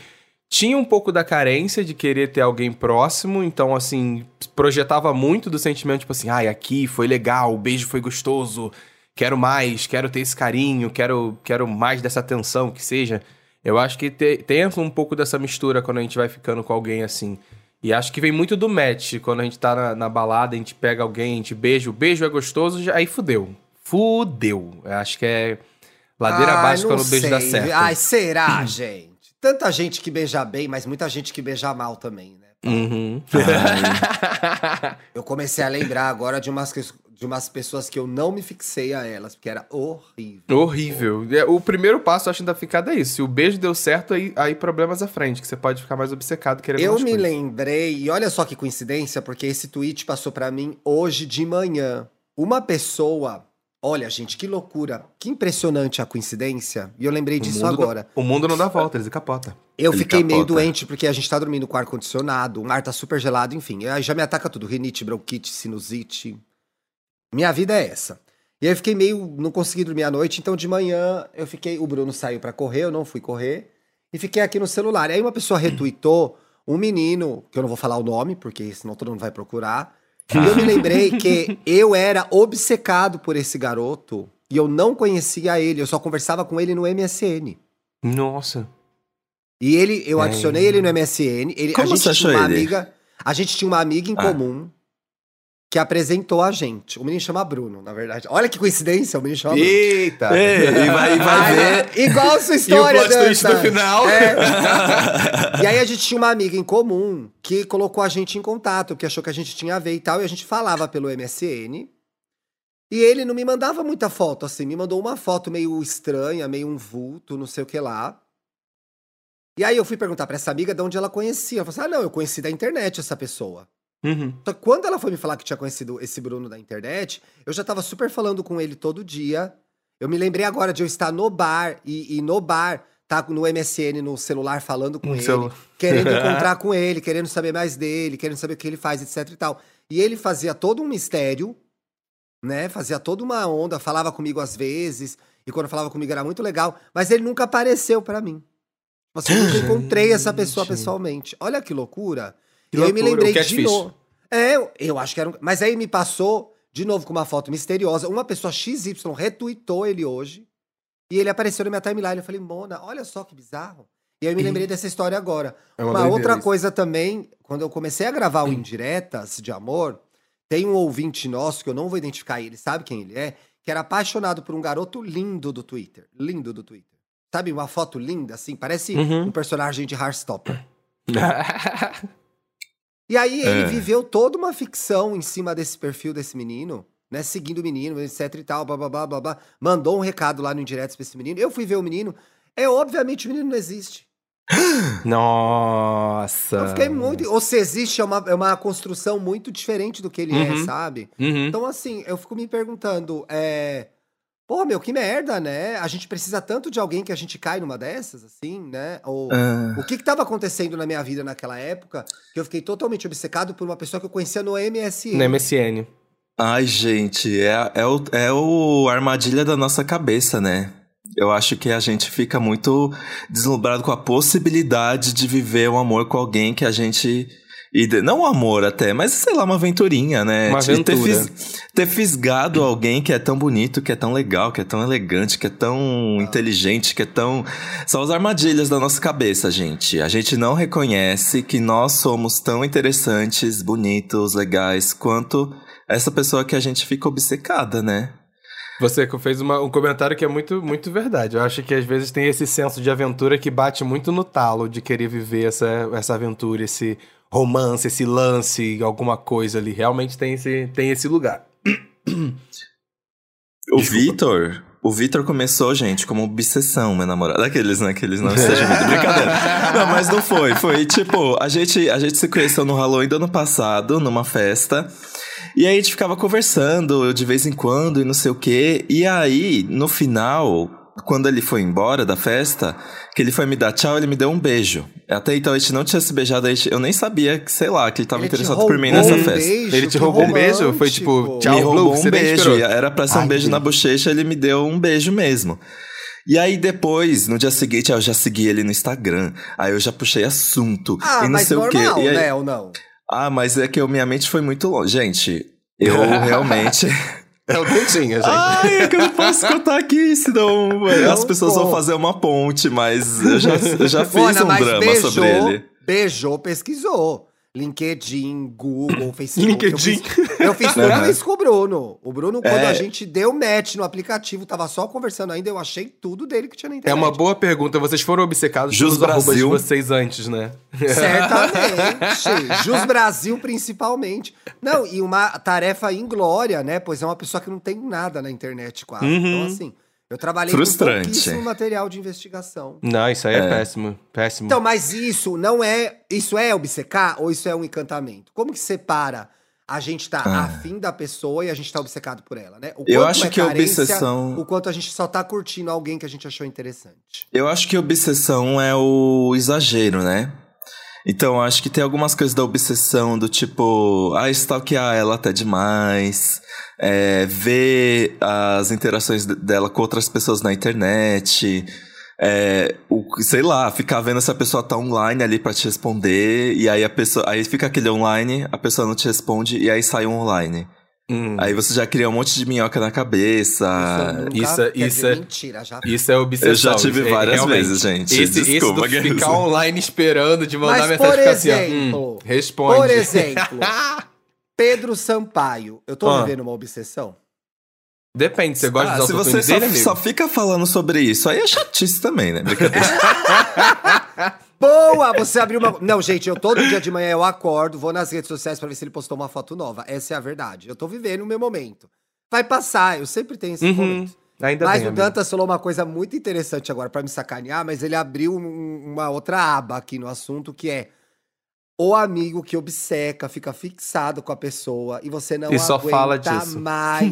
Tinha um pouco da carência de querer ter alguém próximo, então, assim, projetava muito do sentimento, tipo assim, ai, aqui foi legal, o beijo foi gostoso, quero mais, quero ter esse carinho, quero, quero mais dessa atenção que seja. Eu acho que te- tem um pouco dessa mistura quando a gente vai ficando com alguém assim. E acho que vem muito do match. Quando a gente tá na, na balada, a gente pega alguém, a gente beija, o beijo é gostoso, já, aí fudeu. Fudeu. Eu acho que é ladeira Ai, abaixo quando o beijo dá sei. certo. Ai, será, gente? Tanta gente que beija bem, mas muita gente que beija mal também, né? Uhum. Eu comecei a lembrar agora de umas, de umas pessoas que eu não me fixei a elas, porque era horrível. Horrível. É, O primeiro passo, acho, da ficada é isso. Se o beijo deu certo, aí, aí problemas à frente, que você pode ficar mais obcecado querendo Eu me coisas. lembrei, e olha só que coincidência, porque esse tweet passou pra mim hoje de manhã. Uma pessoa, olha gente, que loucura, que impressionante a coincidência, e eu lembrei O disso agora. o mundo não dá volta, ele capota. Eu Ele fiquei meio capota. doente porque a gente tá dormindo com ar-condicionado, o ar tá super gelado, enfim. Aí já me ataca tudo: rinite, bronquite, sinusite. Minha vida é essa. E aí eu fiquei meio. Não consegui dormir à noite, então de manhã eu fiquei. O Bruno saiu pra correr, eu não fui correr. E fiquei aqui no celular. Aí uma pessoa retweetou um menino, que eu não vou falar o nome, porque senão todo mundo vai procurar. E eu me lembrei que eu era obcecado por esse garoto e eu não conhecia ele, eu só conversava com ele no MSN. Nossa. E ele, eu É. adicionei ele no MSN. Ele, Como a gente você tinha achou uma ele? amiga. A gente tinha uma amiga em Ah. comum que apresentou a gente. O menino chama Bruno, na verdade. Olha que coincidência, o menino chama Bruno. Eita! Ei, e vai, e vai Ai, ver. Igual a sua E o história, plot twist Dantas. no final. É. E aí a gente tinha uma amiga em comum que colocou a gente em contato, porque achou que a gente tinha a ver e tal, e a gente falava pelo MSN. E ele não me mandava muita foto, assim, me mandou uma foto meio estranha, meio um vulto, não sei o que lá. E aí eu fui perguntar pra essa amiga de onde ela conhecia. Ela falou assim: ah, não, eu conheci da internet essa pessoa. Uhum. Que quando ela foi me falar que tinha conhecido esse Bruno da internet, eu já tava super falando com ele todo dia. Eu me lembrei agora de eu estar no bar e, e no bar, tá no MSN, no celular, falando com No ele, querendo encontrar com ele, querendo saber mais dele, querendo saber o que ele faz, etc e tal. E ele fazia todo um mistério, né? Fazia toda uma onda, falava comigo às vezes, e quando falava comigo era muito legal, mas ele nunca apareceu pra mim. Tipo assim, eu nunca encontrei essa pessoa pessoalmente. Olha que loucura. E eu me loucura, o lembrei de catfish. novo. É, eu- eu acho que era um... Mas aí me passou, de novo, com uma foto misteriosa. Uma pessoa XY retweetou ele hoje. E ele apareceu na minha timeline. Eu falei, Mona, olha só que bizarro. E aí eu me lembrei dessa história agora. É Uma, doideira outra isso. coisa também, quando eu comecei a gravar o Indiretas de Amor, tem um ouvinte nosso, que eu não vou identificar ele, sabe quem ele é? Que era apaixonado por um garoto lindo do Twitter. Lindo do Twitter. Sabe, uma foto linda, assim, parece Uhum. um personagem de Heartstopper. E aí ele É. viveu toda uma ficção em cima desse perfil desse menino, né? Seguindo o menino, etc e tal, blá, blá, blá, blá, blá. Mandou um recado lá no indireto pra esse menino. Eu fui ver o menino. É, obviamente, o menino não existe. Nossa. Eu fiquei muito... Ou se existe, é uma, é uma construção muito diferente do que ele é, Uhum. sabe? Uhum. Então, assim, eu fico me perguntando, é... Pô, meu, que merda, né? A gente precisa tanto de alguém que a gente cai numa dessas, assim, né? Ou... Ah, O que estava acontecendo na minha vida naquela época que eu fiquei totalmente obcecado por uma pessoa que eu conhecia no MSN. No MSN. Ai, gente, é, é, o, é o armadilha da nossa cabeça, né? Eu acho que a gente fica muito deslumbrado com a possibilidade de viver um amor com alguém que a gente. E de- não amor até, mas sei lá, uma aventurinha, né? Uma De ter, aventura. fis- ter fisgado alguém que é tão bonito, que é tão legal, que é tão elegante, que é tão inteligente, que é tão. São as armadilhas da nossa cabeça, gente. A gente não reconhece que nós somos tão interessantes, bonitos, legais, quanto essa pessoa que a gente fica obcecada, né? Você fez uma- um comentário que é muito, muito verdade. Eu acho que às vezes tem esse senso de aventura que bate muito no talo de querer viver essa, essa aventura, esse romance, esse lance, alguma coisa ali. Realmente tem esse, tem esse lugar. O Vitor. O Vitor começou, gente, como obsessão, meu namorado. Aqueles, né? Aqueles não sejam muito brincadeira. Não, mas não foi. Foi tipo, a gente, a gente se conheceu no Halloween do ano passado, numa festa. E aí a gente ficava conversando de vez em quando e não sei o quê. E aí, no final, quando ele foi embora da festa, que ele foi me dar tchau, ele me deu um beijo. Até então a gente não tinha se beijado, a gente- eu nem sabia que, sei lá, que ele tava Ele te interessado por mim roubou nessa um festa. beijo, Ele te roubou um beijo? Foi tipo, tchau, me Blue, roubou você um beijo. Era pra ser um Ai, beijo na bochecha, ele me deu um beijo mesmo. E aí depois, no dia seguinte, eu já segui ele no Instagram. Aí eu já puxei assunto. Ah, e não mas sei normal, o quê. E aí- né? Ou não? Ah, mas é que eu- minha mente foi muito longe. Gente, eu realmente. É o dentinho, gente. Ai, é que eu não posso contar aqui, senão Não as pessoas vão conta. fazer uma ponte, mas eu já, eu já fiz um drama beijou, sobre ele. beijou, pesquisou. LinkedIn, Google, Facebook. LinkedIn. Eu fiz, eu fiz tudo isso com o Bruno. O Bruno, quando É. a gente deu match no aplicativo, tava só conversando ainda, eu achei tudo dele que tinha na É internet. uma boa pergunta. Vocês foram obcecados Jus pelos arrobas de Brasil. vocês antes, né? Certamente. Jus Brasil, principalmente. Não, e uma tarefa inglória, né? Pois é uma pessoa que não tem nada na internet quase. Uhum. Então, assim, eu trabalhei Frustrante. com pouquíssimo material de investigação. Não, isso aí é, É. péssimo. Péssimo. Então, mas isso não é. Isso é obcecar ou isso é um encantamento? Como que separa? A gente tá Ah. afim da pessoa e a gente tá obcecado por ela, né? O Eu acho é que a carência, obsessão- O quanto a gente só tá curtindo alguém que a gente achou interessante. Eu acho que obsessão é o exagero, né? Então, acho que tem algumas coisas da obsessão do tipo, ah, stalkear ela até demais, é, ver as interações de- dela com outras pessoas na internet, é, o, sei lá, ficar vendo se a pessoa tá online ali pra te responder, e aí a pessoa, aí fica aquele online, a pessoa não te responde, e aí sai um online. Hum. Aí você já cria um monte de minhoca na cabeça. nunca- isso é- isso é- mentira, já Isso é obsessão. Eu já tive isso é- várias realmente. vezes, gente. Esse, esse Desculpa, do Guilherme. ficar online esperando de mandar Mas, mensagem por assim, ó, exemplo, hum, responde. Por exemplo, Pedro Sampaio. Eu tô Ah. vivendo uma obsessão? Depende, você gosta Ah, dos se você só, dele, amigo? só fica falando sobre isso, aí é chatice também, né? Brincadeira. Boa! Você abriu uma. Não, gente, eu todo dia de manhã eu acordo, vou nas redes sociais pra ver se ele postou uma foto nova. Essa é a verdade. Eu tô vivendo o meu momento. Vai passar, eu sempre tenho esse Uhum. momento. Ainda Mas bem, o. Dantas falou uma coisa muito interessante agora pra me sacanear, mas ele abriu um- uma outra aba aqui no assunto que é o amigo que obceca, fica fixado com a pessoa e você não E só fala disso. mais.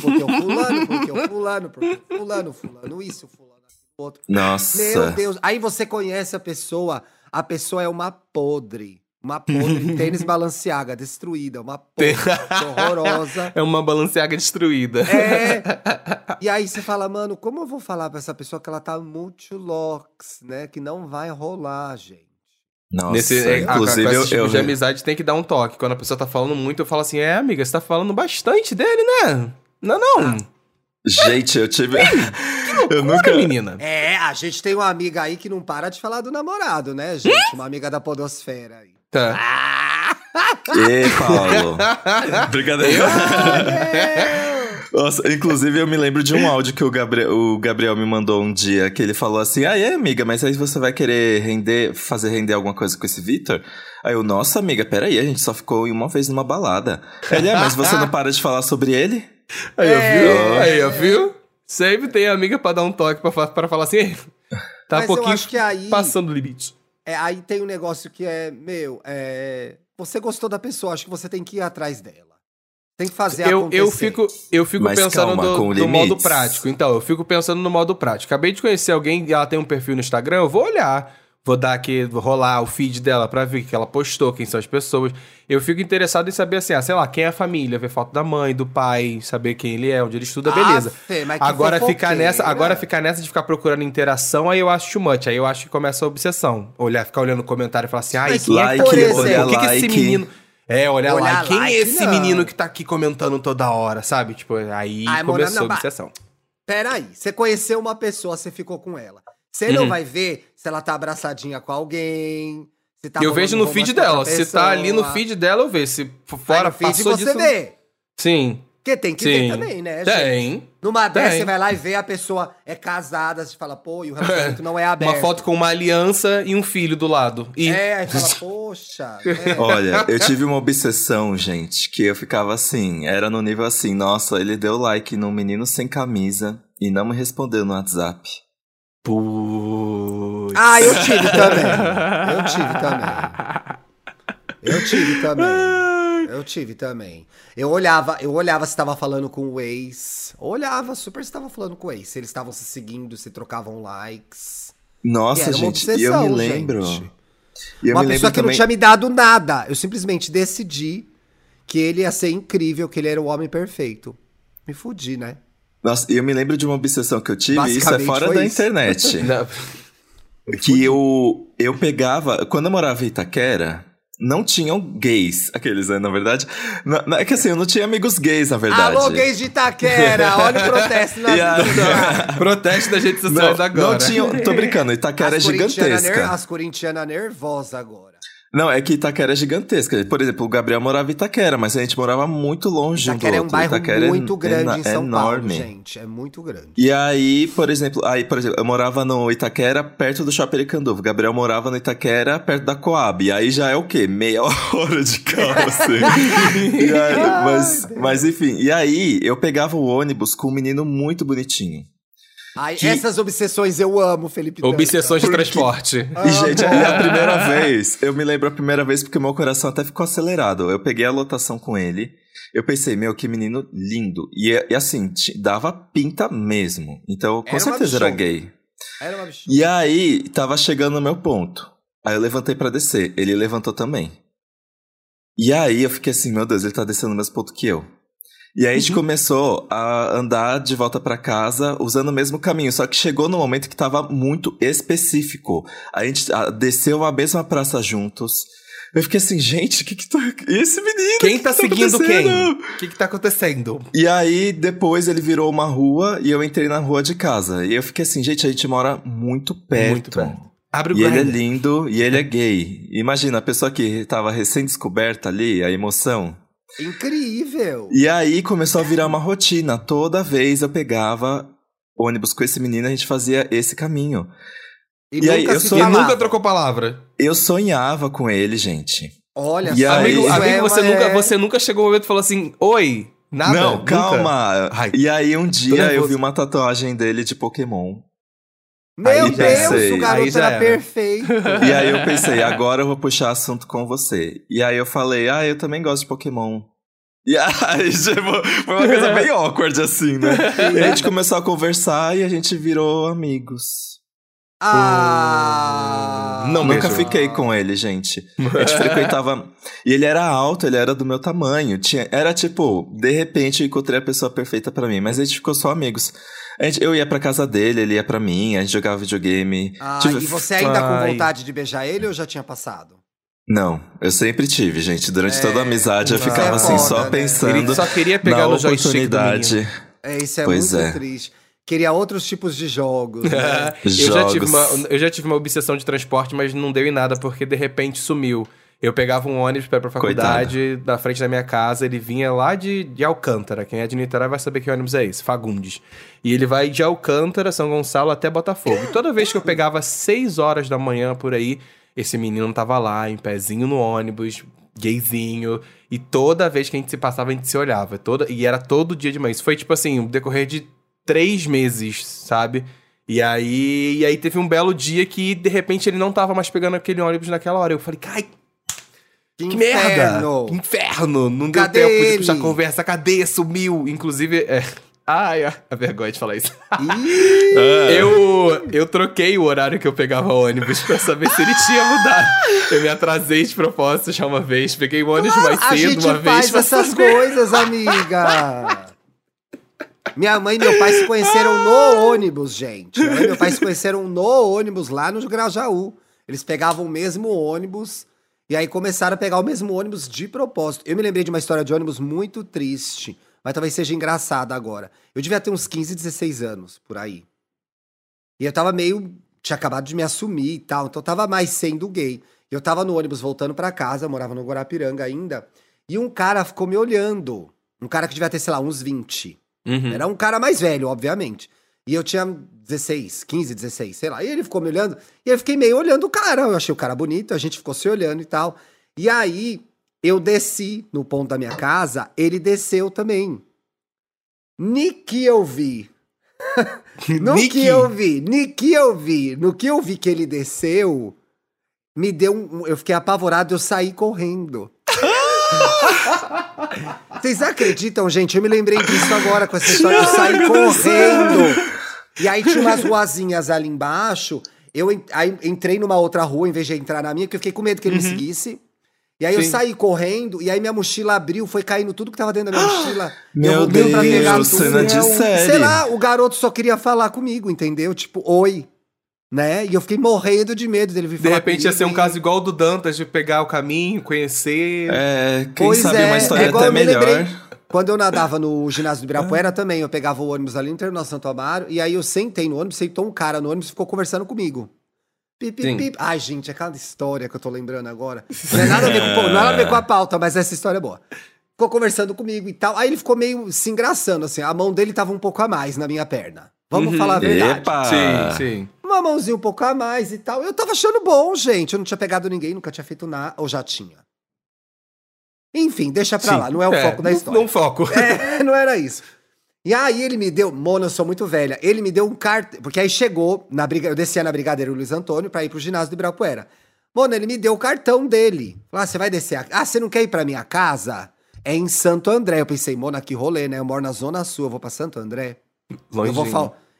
Porque o fulano, porque o fulano, porque o fulano, fulano isso, fulano outro. Nossa. Meu Deus. Aí você conhece a pessoa, a pessoa é uma podre. Uma podre, tênis balanceaga, destruída, uma podre, horrorosa. É uma balanceaga destruída. É. E aí você fala, mano, como eu vou falar pra essa pessoa que ela tá multilox, né? Que não vai rolar, gente. Nossa. Nesse, é, ah, Inclusive, com tipo eu, de amizade tem que dar um toque. Quando a pessoa tá falando muito, eu falo assim: é, amiga, você tá falando bastante dele, né? Não, não. Gente, eu tive. Eu Nunca, menina. É, a gente tem uma amiga aí que não para de falar do namorado, né, gente? Uma amiga da podosfera aí. Tá. Ê, Paulo. Brincadeira. Nossa, inclusive eu me lembro de um áudio que o Gabriel, o Gabriel me mandou um dia, que ele falou assim, ah, é, amiga, mas aí você vai querer render, fazer render alguma coisa com esse Vitor? Aí eu, nossa, amiga, peraí, a gente só ficou uma vez numa balada. Ele, é, mas você não para de falar sobre ele? Aí, É. viu? Aí, ó, viu? Sempre tem amiga pra dar um toque pra falar assim: "Ei, tá Mas um pouquinho eu acho que aí, passando o limite. é, aí tem um negócio que é, meu, é, você gostou da pessoa, acho que você tem que ir atrás dela. Tem que fazer Eu, acontecer. eu fico, eu fico Mas pensando calma, do, com do modo prático. Então, eu fico pensando no modo prático. Acabei de conhecer alguém e ela tem um perfil no Instagram, eu vou olhar. Vou dar aqui, vou rolar o feed dela pra ver o que ela postou, quem são as pessoas. Eu fico interessado em saber assim, ah, sei lá, quem é a família, ver foto da mãe, do pai, saber quem ele é, onde ele estuda, beleza. Afe, mas que Agora ficar nessa, agora ficar nessa de ficar procurando interação, aí eu acho too much. Aí eu acho que começa a obsessão. Olhar, ficar olhando o comentário e falar assim, ai, quem é like, exemplo, olhar o que, que esse like. menino é, olha Olhar lá, quem like, é esse não. menino que tá aqui comentando toda hora, sabe? Tipo, aí Ai, começou Mona, não, a obsessão. Peraí, você conheceu uma pessoa, você ficou com ela. Você não Uhum. vai ver se ela tá abraçadinha com alguém. Se tá eu vejo no feed dela. Se tá ali no feed dela, eu vejo. Se Aí fora feed passou você disso... vê. Sim, Porque tem que sim. ver também, né, gente? Tem. Numa dessa, você vai lá e vê a pessoa é casada, você fala, pô, e o relacionamento não é aberto. Uma foto com uma aliança e um filho do lado. E... É, aí fala, poxa. é. Olha, eu tive uma obsessão, gente, que eu ficava assim, era no nível assim, nossa, ele deu like no menino sem camisa e não me respondeu no WhatsApp. Putz. Ah, eu tive também. Eu tive também. Eu tive também. Eu tive também. Eu olhava, eu olhava se tava falando com o ex. Olhava super se tava falando com o ex. Se eles estavam se seguindo, se trocavam likes. Nossa, gente, e eu obsessão, me lembro. gente. E eu Uma me pessoa lembro que não também. tinha me dado nada. Eu simplesmente decidi que ele ia ser incrível, que ele era o homem perfeito. Me fudi, né? Nossa, eu me lembro de uma obsessão que eu tive, e isso é fora da isso. internet. Que eu, eu pegava. Quando eu morava em Itaquera, não tinham gays. Aqueles, né, na verdade. Não, não, é que assim, eu não tinha amigos gays, na verdade. Alô, gays de Itaquera! Olha o protesto na E a- Protesto das redes Não, sociais agora. não tinha. Tô brincando, Itaquera é As ner- gigantesca. As corintianas nervosas agora. Não, é que Itaquera é gigantesca. Por exemplo, o Gabriel morava em Itaquera, mas a gente morava muito longe um do Itaquera é um outro. bairro Itaquera é muito grande ena- em São enorme. Paulo, gente. É muito grande. E aí, por exemplo, aí, por exemplo, eu morava no Itaquera, perto do Shopping Aricanduva. O Gabriel morava no Itaquera, perto da Coab. E aí já é o quê? Meia hora de carro, assim. Aí, mas, mas enfim, e aí eu pegava o ônibus com um menino muito bonitinho. Ai, Que- Essas obsessões eu amo, Felipe. Obsessões de Porque- transporte. E, gente, e a primeira vez, eu me lembro a primeira vez porque meu coração até ficou acelerado. Eu peguei a lotação com ele, eu pensei, meu, que menino lindo. E, e assim, dava pinta mesmo. Então, com Era certeza era gay. Era uma. E aí, tava chegando no meu ponto. Aí eu levantei pra descer, ele levantou também. E aí eu fiquei assim, meu Deus, ele tá descendo no mesmo ponto que eu. E aí a gente começou a andar de volta pra casa usando o mesmo caminho, só que chegou no momento que tava muito específico. A gente desceu a mesma praça juntos. Eu fiquei assim, gente, o que que tá... Esse menino? Quem que tá que seguindo acontecendo? quem? O que, que tá acontecendo? E aí, depois ele virou uma rua e eu entrei na rua de casa. E eu fiquei assim, gente, a gente mora muito perto. Muito perto. Abre o E ele é lindo e ele é gay. Imagina, a pessoa que tava recém-descoberta ali, a emoção. Incrível. E aí começou a virar uma rotina. Toda vez eu pegava ônibus com esse menino, a gente fazia esse caminho. E aí, nunca eu E falava. nunca trocou palavra. Eu sonhava com ele, gente. Olha E só, aí- Amigo, Isso amigo é você, uma- nunca, é- você nunca chegou um momento e falou assim: Oi, nada. Não, nunca. calma. Ai. E aí um dia eu vi uma tatuagem dele de Pokémon. Meu Aí Deus, o aí garoto já era era. perfeito. E aí eu pensei, agora eu vou puxar assunto com você. E aí eu falei, ah, eu também gosto de Pokémon. E aí tipo, foi uma coisa bem awkward assim, né? E a gente começou a conversar e a gente virou amigos. Ah! Não Nunca mesmo. fiquei com ele, gente. A gente frequentava. E ele era alto, ele era do meu tamanho. Tinha... Era tipo, de repente eu encontrei a pessoa perfeita pra mim, mas a gente ficou só amigos. A gente... Eu ia pra casa dele, ele ia pra mim, a gente jogava videogame. Ah, Tipo, e você ainda com Ai. vontade de beijar ele ou já tinha passado? Não, eu sempre tive, gente. Durante É, toda a amizade eu ficava é assim, foda, só né? pensando Ele só queria pegar na oportunidade. É, isso é Pois muito é. triste. Queria outros tipos de jogos. né? eu, já tive Jogos. uma, eu já tive uma obsessão de transporte, mas não deu em nada porque de repente sumiu. Eu pegava um ônibus pra ir pra faculdade, na frente da minha casa, ele vinha lá de, de Alcântara. Quem é de Niterói vai saber que ônibus é esse, Fagundes. E ele vai de Alcântara, São Gonçalo até Botafogo. E toda vez que eu pegava 6 horas da manhã por aí, esse menino tava lá, em pezinho no ônibus, gayzinho. E toda vez que a gente se passava, a gente se olhava. Toda, e era todo dia de manhã. Isso foi tipo assim, um decorrer de três meses, sabe? E aí, e aí teve um belo dia que, de repente, ele não tava mais pegando aquele ônibus naquela hora. Eu falei, ai, Que, que merda! inferno! Que inferno! Não deu Cadê tempo de ele? puxar conversa. Cadê? Sumiu! Inclusive, é... Ai, a a vergonha de falar isso. Ih, Eu, eu troquei o horário que eu pegava ônibus pra saber se ele tinha mudado. Eu me atrasei de propósito já uma vez. Peguei o ônibus mais a cedo gente uma vez. faz pra essas saber. coisas, amiga. Minha mãe e meu pai se conheceram no ônibus, gente. Minha mãe e meu pai se conheceram no ônibus lá no Grajaú. Eles pegavam o mesmo ônibus e aí começaram a pegar o mesmo ônibus de propósito. Eu me lembrei de uma história de ônibus muito triste, mas talvez seja engraçada agora. Eu devia ter uns 15, 16 anos por aí. E eu tava meio. Tinha acabado de me assumir e tal, então eu tava mais sendo gay. E eu tava no ônibus voltando pra casa, eu morava no Guarapiranga ainda. E um cara ficou me olhando. Um cara que devia ter, sei lá, uns 20. Uhum. Era um cara mais velho, obviamente. E eu tinha 16, 15, 16, sei lá. E ele ficou me olhando. E eu fiquei meio olhando o cara. Eu achei o cara bonito, a gente ficou se olhando e tal. E aí eu desci no ponto da minha casa, ele desceu também. Ni que eu vi. No Nick. que eu vi, que eu vi, no que eu vi que ele desceu, me deu um. Eu fiquei apavorado, eu saí correndo. Vocês acreditam, gente? Eu me lembrei disso agora com essa história. Eu saí correndo. E aí tinha umas ruazinhas ali embaixo. Eu entrei numa outra rua em vez de entrar na minha, porque eu fiquei com medo que ele me seguisse. E aí eu Sim. saí correndo, e aí minha mochila abriu, foi caindo tudo que tava dentro da minha mochila. Meu eu voltei pra pegar Deus, tudo. cena de Eu- série. Sei lá, o garoto só queria falar comigo, entendeu? Tipo, oi. Né? E eu fiquei morrendo de medo dele vir De repente ia ser um caso igual o do Dantas, de pegar o caminho, conhecer. É, quem Pois sabe é, uma história é igual até melhor. lembrei. Quando eu nadava no ginásio do Ibirapuera também, eu pegava o ônibus ali no Terminal Santo Amaro, e aí eu sentei no ônibus, sentou um cara no ônibus e ficou conversando comigo. Pip, Sim. pip. Ai, gente, é aquela história que eu tô lembrando agora. Não é nada a ver com, não é nada a ver com a pauta, mas essa história é boa. Ficou conversando comigo e tal. Aí ele ficou meio se engraçando, assim. A mão dele tava um pouco a mais na minha perna. Vamos Uhum. falar a verdade. Epa! Sim, sim. Uma mãozinha um pouco a mais e tal. Eu tava achando bom, gente. Eu não tinha pegado ninguém, nunca tinha feito nada. Ou já tinha. Enfim, deixa pra Sim. lá. Não é o foco da história. Não foco. É, não era isso. E aí ele me deu, Mona, eu sou muito velha, ele me deu um cartão, porque aí chegou, na briga, eu descia na Brigadeiro Luiz Antônio pra ir pro ginásio do Ibirapuera. Mona, ele me deu o cartão dele. Falou, ah, você vai descer, a... ah, você não quer ir pra minha casa? É em Santo André. Eu pensei, Mona, que rolê, né? Eu moro na Zona Sul, eu vou pra Santo André. Eu vou,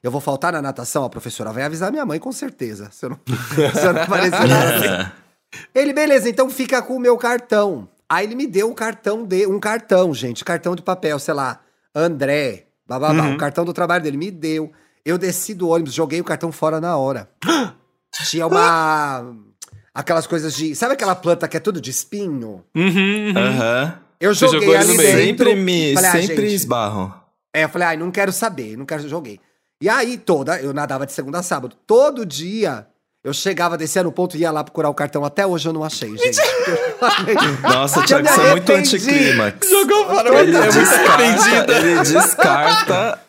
eu vou faltar na natação, a professora vai avisar minha mãe com certeza, se eu não, se eu não aparecer nada. Ele, beleza, então fica com o meu cartão. Aí ele me deu um cartão de um cartão, gente, cartão de papel, sei lá, André, bababá, Uhum. o cartão do trabalho dele me deu. Eu desci do ônibus, joguei o cartão fora na hora. Tinha uma aquelas coisas de, sabe aquela planta que é tudo de espinho? Uhum, uhum. Aham. Eu joguei ali no meio. dentro. Sempre me. Falei, ah, sempre gente, esbarro. É, eu falei, ai, não quero saber, não quero, joguei. E aí, toda, eu nadava de segunda a sábado. Todo dia, eu chegava, descia no ponto e ia lá procurar o cartão. Até hoje eu não achei, gente. Nossa, Thiago, me você é muito anticlímax. Jogou fora, Ele mas é descarta, arrependida. ele descarta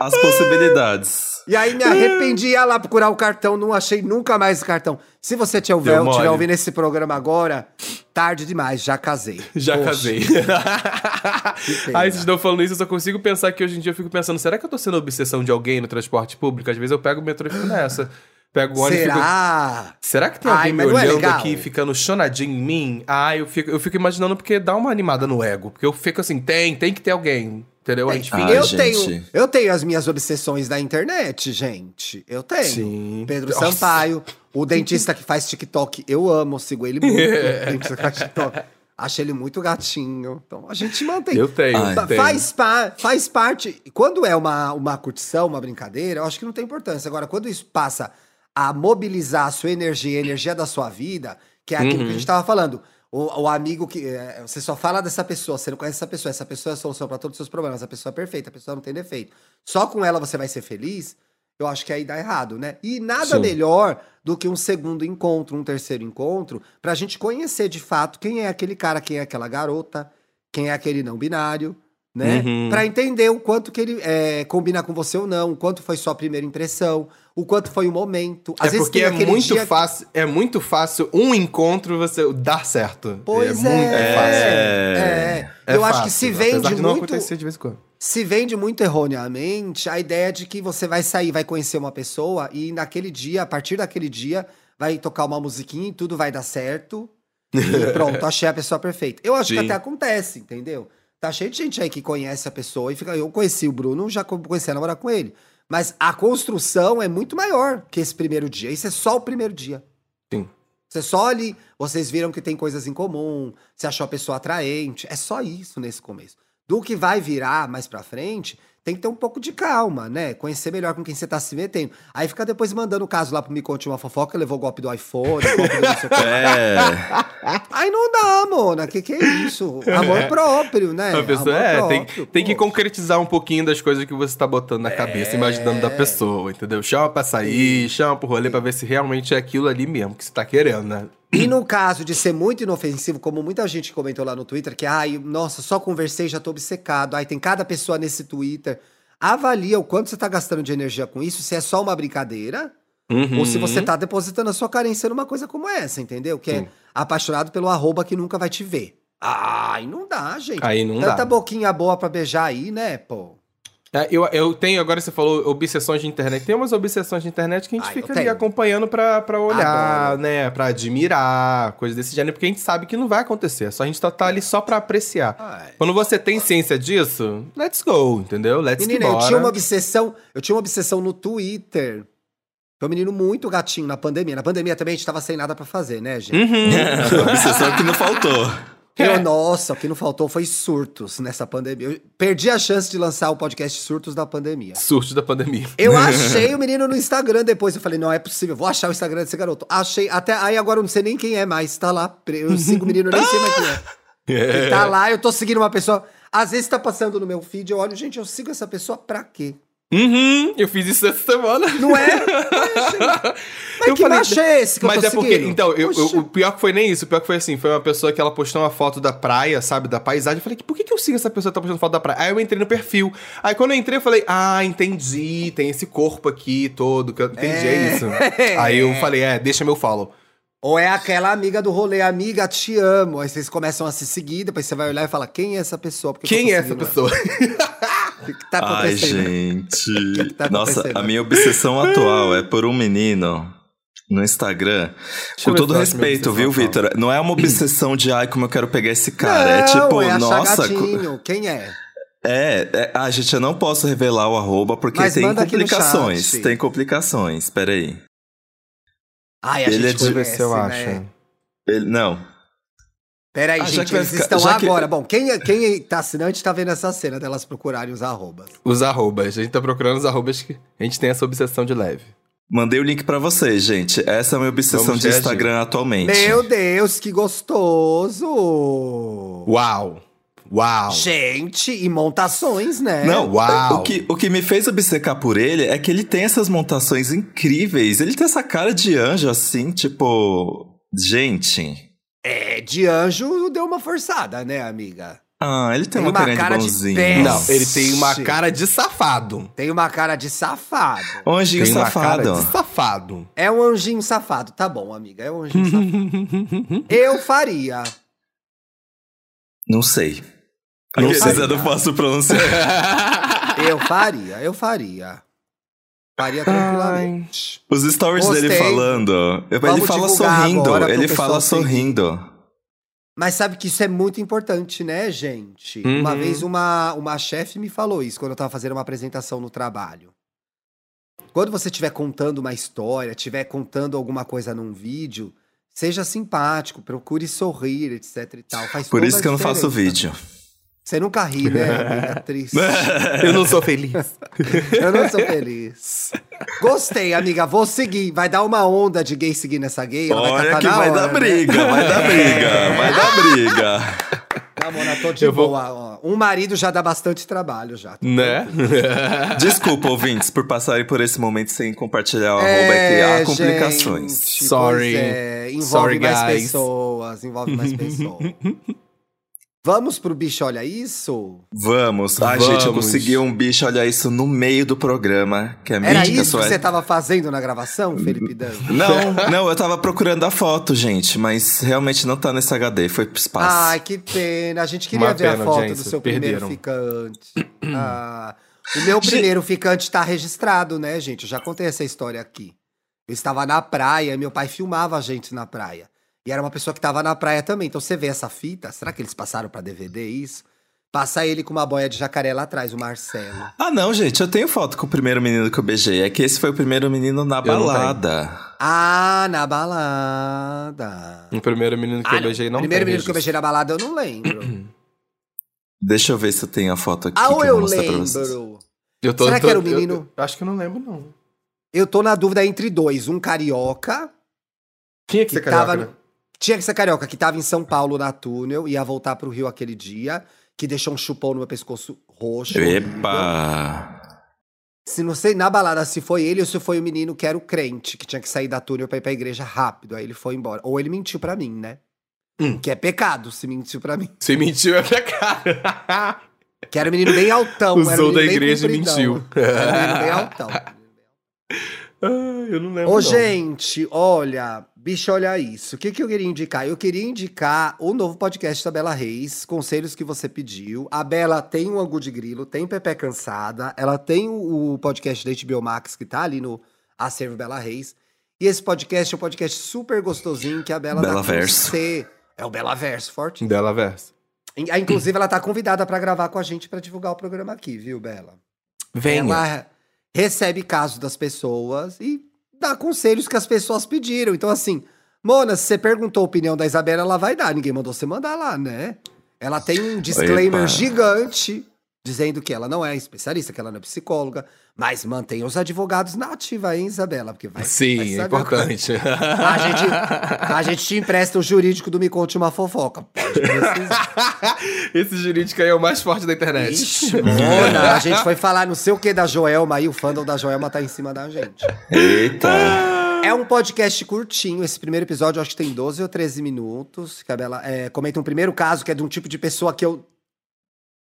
as possibilidades. E aí me arrependi, ia lá procurar o cartão, não achei nunca mais o cartão. Se você tiver, tiver ouvindo esse programa agora, tarde demais, já casei. Já Poxa. casei. Aí vocês estão falando isso, eu só consigo pensar que hoje em dia eu fico pensando, será que eu tô sendo obsessão de alguém no transporte público? Às vezes eu pego o metrô e fico nessa. Pego o ônibus e fico... Será? Será que tem Ai, alguém me mas não é olhando legal? aqui, ficando chonadinho em mim? Ah, eu fico, eu fico imaginando porque dá uma animada no ego. Porque eu fico assim, tem, tem que ter alguém. Entendeu? A gente fica... Ah, eu, gente. tenho, eu tenho as minhas obsessões da internet, gente. Eu tenho. Sim. Pedro Nossa. Sampaio, o dentista que faz TikTok, eu amo, sigo ele muito. o dentista que faz TikTok. Acho ele muito gatinho. Então a gente mantém. Eu Ai. Tenho. Faz, pa- faz parte. Quando é uma, uma curtição, uma brincadeira, eu acho que não tem importância. Agora, quando isso passa a mobilizar a sua energia, a energia da sua vida, que é aquilo Uhum. que a gente tava falando. O, o amigo que. é, você só fala dessa pessoa, você não conhece essa pessoa. Essa pessoa é a solução para todos os seus problemas. A pessoa é perfeita, a pessoa não tem defeito. Só com ela você vai ser feliz. Eu acho que aí dá errado, né? E nada Sim. melhor do que um segundo encontro, um terceiro encontro, pra gente conhecer de fato quem é aquele cara, quem é aquela garota, quem é aquele não binário, né? Uhum. Pra entender o quanto que ele é, combina com você ou não, o quanto foi sua primeira impressão, o quanto foi o momento. É porque tem é muito dia- fácil, é muito fácil um encontro você dar certo. Pois é. é, muito é, fácil. é. É Eu acho fácil, que se vende de não muito, de vez em quando. se vende muito erroneamente a ideia de que você vai sair, vai conhecer uma pessoa e naquele dia, a partir daquele dia, vai tocar uma musiquinha e tudo vai dar certo. E pronto, achei a pessoa perfeita. Eu acho que Sim. até acontece, entendeu? Tá cheio de gente aí que conhece a pessoa e fica. Eu conheci o Bruno, já comecei a namorar com ele. Mas a construção é muito maior que esse primeiro dia. Isso é só o primeiro dia. Sim. Você só ali, vocês viram que tem coisas em comum, você achou a pessoa atraente. É só isso nesse começo. Do que vai virar mais pra frente, tem que ter um pouco de calma, né? Conhecer melhor com quem você tá se metendo. Aí fica depois mandando o caso lá pro Me Conte Uma Fofoca, levou golpe do iPhone, golpe do não sei o. É. Aí não dá, Mona. Que que é isso? Amor próprio, né? A pessoa, Amor é, tem, próprio, tem que pô. concretizar um pouquinho das coisas que você tá botando na cabeça, imaginando da pessoa, entendeu? Chama pra sair, chama pro rolê pra ver se realmente é aquilo ali mesmo que você tá querendo, né? E no caso de ser muito inofensivo, como muita gente comentou lá no Twitter, que, ai, nossa, só conversei, já tô obcecado. Ai, tem cada pessoa nesse Twitter. Avalia o quanto você tá gastando de energia com isso, se é só uma brincadeira, Uhum. ou se você tá depositando a sua carência numa coisa como essa, entendeu? Que é Sim. apaixonado pelo arroba que nunca vai te ver. Ai, não dá, gente. Aí não Tanta dá. boquinha boa pra beijar aí, né, pô? É, eu, eu tenho, agora você falou obsessões de internet. Tem umas obsessões de internet que a gente Ah, fica ali acompanhando pra, pra olhar, Adoro. né? Pra admirar, coisas desse gênero, porque a gente sabe que não vai acontecer. Só a gente tá, tá ali só pra apreciar. Ai. Quando você tem ciência disso, let's go, entendeu? Let's Menina, eu tinha uma obsessão, eu tinha uma obsessão no Twitter. Foi um menino muito gatinho na pandemia. Na pandemia também a gente tava sem nada pra fazer, né, gente? Uhum. Obsessão que não faltou. Eu, nossa, o que não faltou foi surtos nessa pandemia. Eu perdi a chance de lançar o podcast Surtos da Pandemia. Surto da pandemia. Eu achei o menino no Instagram depois. Eu falei, não é possível, vou achar o Instagram desse garoto. Achei, até aí agora eu não sei nem quem é mais. Tá lá, eu sigo o menino, nem sei mais quem é. Ele tá lá, eu tô seguindo uma pessoa. Às vezes tá passando no meu feed, eu olho, gente, eu sigo essa pessoa pra quê? Uhum, eu fiz isso essa semana. Não é? Mas Eu que falei, macho é esse que Mas eu tô é porque, seguindo? então, eu- eu- o pior que foi nem isso. O pior que foi assim: foi uma pessoa que ela postou uma foto da praia, sabe, da paisagem. Eu falei, por que, que eu sigo essa pessoa que tá postando foto da praia? Aí eu entrei no perfil. Aí quando eu entrei, eu falei, ah, entendi, tem esse corpo aqui todo, que eu entendi, é, É. isso. Aí eu falei, é, deixa meu follow. Ou é aquela amiga do rolê, amiga, te amo. Aí vocês começam a se seguir, depois você vai olhar e fala, quem é essa pessoa? Porque Quem é essa pessoa? O que, que tá Ai, acontecendo? gente. que tá Nossa, a minha obsessão atual é por um menino no Instagram. Deixa Com todo respeito, viu. Vitor? Não é uma obsessão de ai, como eu quero pegar esse cara. é Não, tipo, é nossa. gatinho. Quem é? É, é, ah, gente, eu não posso revelar o arroba porque Mas tem manda aqui no complicações. chat. Tem complicações, peraí. Ai, a Ele é gente de- eu ver conhece, eu né? acho. Ele, não. Peraí, Ah, gente, eles ficar- estão já que- agora. Bom, quem, quem tá assinante tá vendo essa cena delas procurarem os arrobas. Os arrobas. A gente tá procurando os arrobas que a gente tem essa obsessão de leve. Mandei o link pra vocês, gente. Essa é a minha obsessão Vamos de reagir. Instagram atualmente. Meu Deus, que gostoso! Uau! Uau! Gente, e montações, né? Não, Uau. O que, o que me fez obcecar por ele é que ele tem essas montações incríveis. Ele tem essa cara de anjo assim, tipo. Gente. É, de anjo deu uma forçada, né, amiga? Ah, ele tem, Tem uma, uma cara de de bonzinho. pé. Não, ele tem uma cara de safado. Tem uma cara de safado. Um anjinho tem uma safado. cara de safado. É um anjinho safado. Tá bom, amiga, é um anjinho safado. Eu faria. Não sei. Não sei. eu não posso pronunciar. Eu faria, eu faria. Faria tranquilamente. Os stories dele Gostei. falando. Ele Vamos fala divulgar sorrindo. Ele fala seguir. sorrindo. Mas sabe que isso é muito importante, né, gente? Uma Uhum. vez uma, uma chefe me falou isso quando eu tava fazendo uma apresentação no trabalho. Quando você estiver contando uma história, estiver contando alguma coisa num vídeo, seja simpático, procure sorrir, etc e tal. Faz Por isso que eu não faço vídeo. Você nunca ri, né, amiga triste? Eu não sou feliz. Eu não sou feliz. Gostei, amiga. Vou seguir. Vai dar uma onda de gay seguindo essa gay. Ela vai Olha catar que vai hora, dar né? briga, vai dar briga, vai dar briga. Tá, Mona, tô de Eu vou- boa. ó. Um marido já dá bastante trabalho já. né? Desculpa, ouvintes, por passarem por esse momento sem compartilhar o arroba, é que É, há complicações. gente, Sorry. é, envolve Sorry, mais guys. pessoas, envolve mais pessoas. Vamos pro bicho, olha isso? Vamos. Ai, gente, eu Vamos. consegui um bicho, olha isso, no meio do programa, que é Era mítica isso que sua- você tava fazendo na gravação, Felipe Dan? Não, não, eu tava procurando a foto, gente, mas realmente não tá nesse HD, foi pro espaço. Ai, que pena. A gente queria Uma ver a pena, foto audiência. do seu Perderam. primeiro ficante. Ah, o meu primeiro ficante tá registrado, né, gente? Eu já contei essa história aqui. Eu estava na praia, meu pai filmava a gente na praia. E era uma pessoa que tava na praia também. Então você vê essa fita, será que eles passaram pra DVD isso? Passa ele com uma boia de jacaré lá atrás, o Marcelo. Ah, não, gente, eu tenho foto com o primeiro menino que eu beijei. É que esse foi o primeiro menino na Eu balada. Ah, na balada. O primeiro menino que Ah, eu beijei não Primeiro tem menino que eu beijei na balada, eu não lembro. Deixa eu ver se eu tenho a foto aqui ah, que ou eu eu lembro. Eu tô, Será que tô- era o eu- menino? eu acho que eu não lembro, não. Eu tô na dúvida entre dois. Um carioca Tinha que que ser carioca, tava. né? Tinha que ser carioca, que tava em São Paulo na túnel, ia voltar pro Rio aquele dia, que deixou um chupão no meu pescoço roxo. horrível. Epa! Se não sei na balada se foi ele ou se foi o menino que era o crente, que tinha que sair da túnel pra ir pra igreja rápido. Aí ele foi embora. Ou ele mentiu pra mim, né? Hum. Que é pecado se mentiu pra mim. Você mentiu é cara. Que era um menino bem altão. um Usou menino da igreja e mentiu. Era um menino bem altão. Ah, eu não lembro. Ô, não. gente, olha, bicho, olha isso. O que, que eu queria indicar? Eu queria indicar o novo podcast da Bela Reis, conselhos que você pediu. A Bela tem um Angu de Grilo, tem Pepe Cansada, ela tem o, o podcast da HBO Max, que tá ali no acervo Bela Reis. E esse podcast é um podcast super gostosinho que a Bela Bela Verso. você. É o Bela Verso, forte. Dela verso. Ah, Inclusive, ela tá convidada pra gravar com a gente pra divulgar o programa aqui, viu, Bela? Venha. Ela recebe casos das pessoas e dá conselhos que as pessoas pediram. Então, assim, Mona, se você perguntou a opinião da Isabela, ela vai dar. Ninguém mandou você mandar lá, né? Ela tem um disclaimer Epa. gigante dizendo que ela não é especialista, que ela não é psicóloga, mas mantém os advogados na ativa, hein, Isabela? Porque vai, Sim, vai é importante. A gente, a gente te empresta o jurídico do Me Conte Uma Fofoca. Pode precisar. Esse jurídico aí é o mais forte da internet. Ixi, Mona, a gente foi falar não sei o que da Joelma aí, o fandom da Joelma tá em cima da gente. Eita. É um podcast curtinho, esse primeiro episódio eu acho que tem 12 ou 13 minutos. Que a Bela é, comenta um primeiro caso que é de um tipo de pessoa que eu.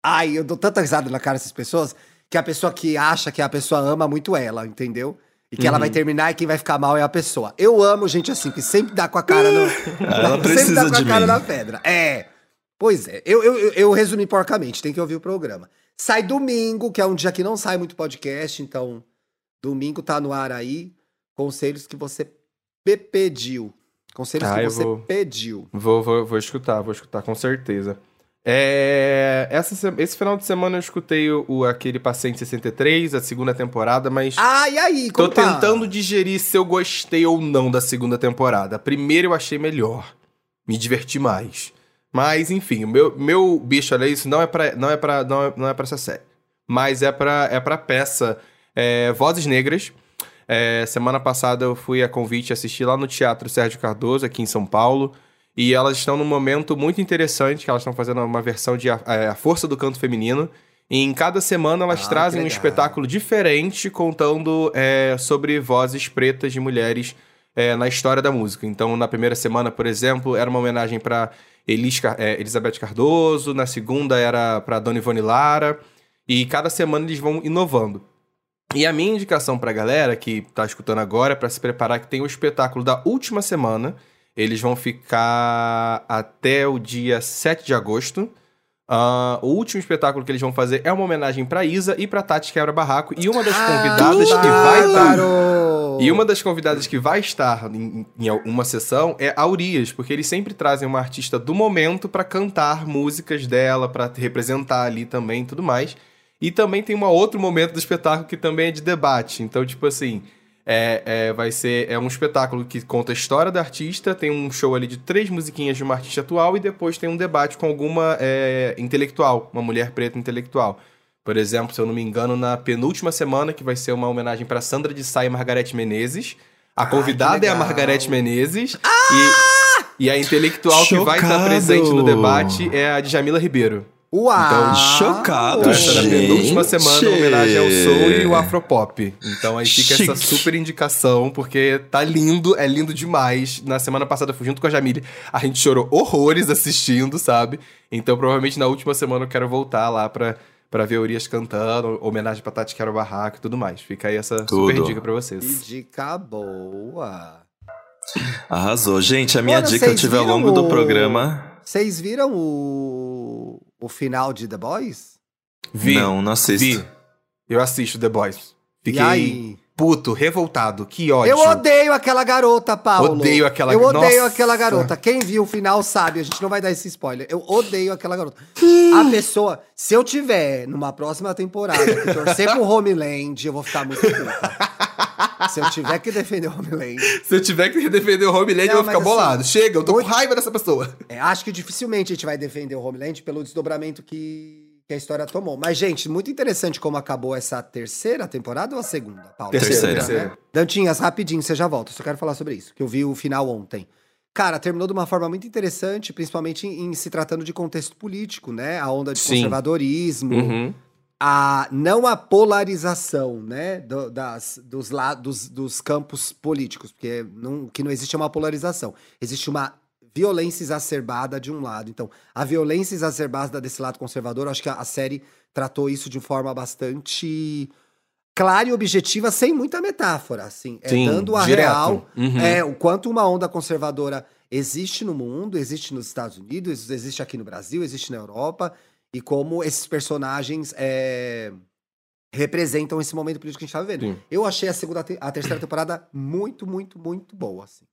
Ai, eu dou tanta risada na cara dessas pessoas, que a pessoa que acha que a pessoa ama muito ela, entendeu? E que ela vai terminar e quem vai ficar mal é a pessoa. Eu amo gente assim, que sempre dá com a cara no. Ela sempre precisa dá com a cara mim. na pedra. É. Pois é, eu, eu, eu, resumi porcamente, tem que ouvir o programa. Sai domingo, que é um dia que não sai muito podcast, então domingo tá no ar aí. Conselhos que você pe- pediu. Conselhos Ah, que você vou- pediu. Vou, vou, vou escutar, vou escutar com certeza. É, essa, se- esse final de semana eu escutei o, o- aquele Paciente 63, a segunda temporada, mas Ah, e aí? tô tá? tentando digerir se eu gostei ou não da segunda temporada. A primeira eu achei melhor, me diverti mais. Mas, enfim, o meu, meu bicho, olha isso, não é pra, não é pra, não é, não é pra essa série. Mas é pra, é pra peça é, Vozes Negras. É, semana passada eu fui a convite assistir lá no Teatro Sérgio Cardoso, aqui em São Paulo. E elas estão num momento muito interessante, que elas estão fazendo uma versão de A, é, a Força do Canto Feminino. E em cada semana elas Ah, trazem um espetáculo diferente, contando é, sobre vozes pretas de mulheres é, na história da música. Então, na primeira semana, por exemplo, era uma homenagem para Elizabeth Cardoso, na segunda era para Dona Ivone Lara, e cada semana eles vão inovando. E a minha indicação pra galera que tá escutando agora é pra se preparar que tem o espetáculo da última semana. Eles vão ficar até o dia 7 de agosto. Ah, o último espetáculo que eles vão fazer é uma homenagem pra Isa e pra Tati Quebra Barraco. E uma das Ah, convidadas que vai estar. E uma das convidadas que vai estar em, em uma sessão é a Urias, porque eles sempre trazem uma artista do momento pra cantar músicas dela, pra representar ali também e tudo mais. E também tem um outro momento do espetáculo que também é de debate. Então, tipo assim, é, é, vai ser é um espetáculo que conta a história da artista, tem um show ali de três musiquinhas de uma artista atual e depois tem um debate com alguma é, intelectual, uma mulher preta intelectual. Por exemplo, se eu não me engano, na penúltima semana, que vai ser uma homenagem para Sandra de Sá e Margarete Menezes. A Ai, convidada que é a. Margarete Menezes. E, e a intelectual que vai estar Chocado. presente no debate é a Djamila Ribeiro. Uau! Então, chocado, Então, essa é na gente. penúltima semana, homenagem ao soul e o afropop. Então aí fica essa Chique. super indicação, porque tá lindo, é lindo demais. Na semana passada fui junto com a Jamile, a gente chorou horrores assistindo, sabe? Então provavelmente na última semana eu quero voltar lá pra, pra ver Urias cantando, homenagem pra Tati Quero Barraco e tudo mais. Fica aí essa super Tudo. dica pra Que vocês. dica boa! Arrasou. Gente, a minha Mano, dica eu tive ao longo do o- programa. Vocês viram o, o final de The Boys? Vi, Não, não assisto. vi. Eu assisto The Boys. Fiquei E aí? Puto, revoltado, que ódio. Eu odeio aquela garota, Paulo. Odeio aquela- Eu odeio Nossa. aquela garota. Quem viu o final sabe, a gente não vai dar esse spoiler. Eu odeio aquela garota. A pessoa, se eu tiver numa próxima temporada que torcer pro Homeland, eu vou ficar muito puta. Se eu tiver que defender o Homeland. Se eu tiver que defender o Homeland, Não, eu vou ficar mas bolado. assim, Chega, eu tô muito- com raiva dessa pessoa. É, acho que dificilmente a gente vai defender o Homeland pelo desdobramento que, que a história tomou. Mas, gente, muito interessante como acabou essa terceira temporada ou a segunda, Paulo? Terceira. Terceira. né? Dantinhas, rapidinho, você já volta. Só quero falar sobre isso, que eu vi o final ontem. Cara, terminou de uma forma muito interessante, principalmente em, em se tratando de contexto político, né? A onda de Sim. conservadorismo, Uhum. a não a polarização, né, do- das, dos, la- dos, dos campos políticos, porque não, o que não existe é uma polarização, existe uma violência exacerbada de um lado. Então, a violência exacerbada desse lado conservador, acho que a, a série tratou isso de forma bastante clara e objetiva, sem muita metáfora, assim, é Sim, dando a direto. real, Uhum. é o quanto uma onda conservadora existe no mundo, existe nos Estados Unidos, existe aqui no Brasil, existe na Europa, e como esses personagens é, representam esse momento político que a gente tá vivendo. Sim. Eu achei a segunda, a terceira temporada muito, muito, muito boa, assim.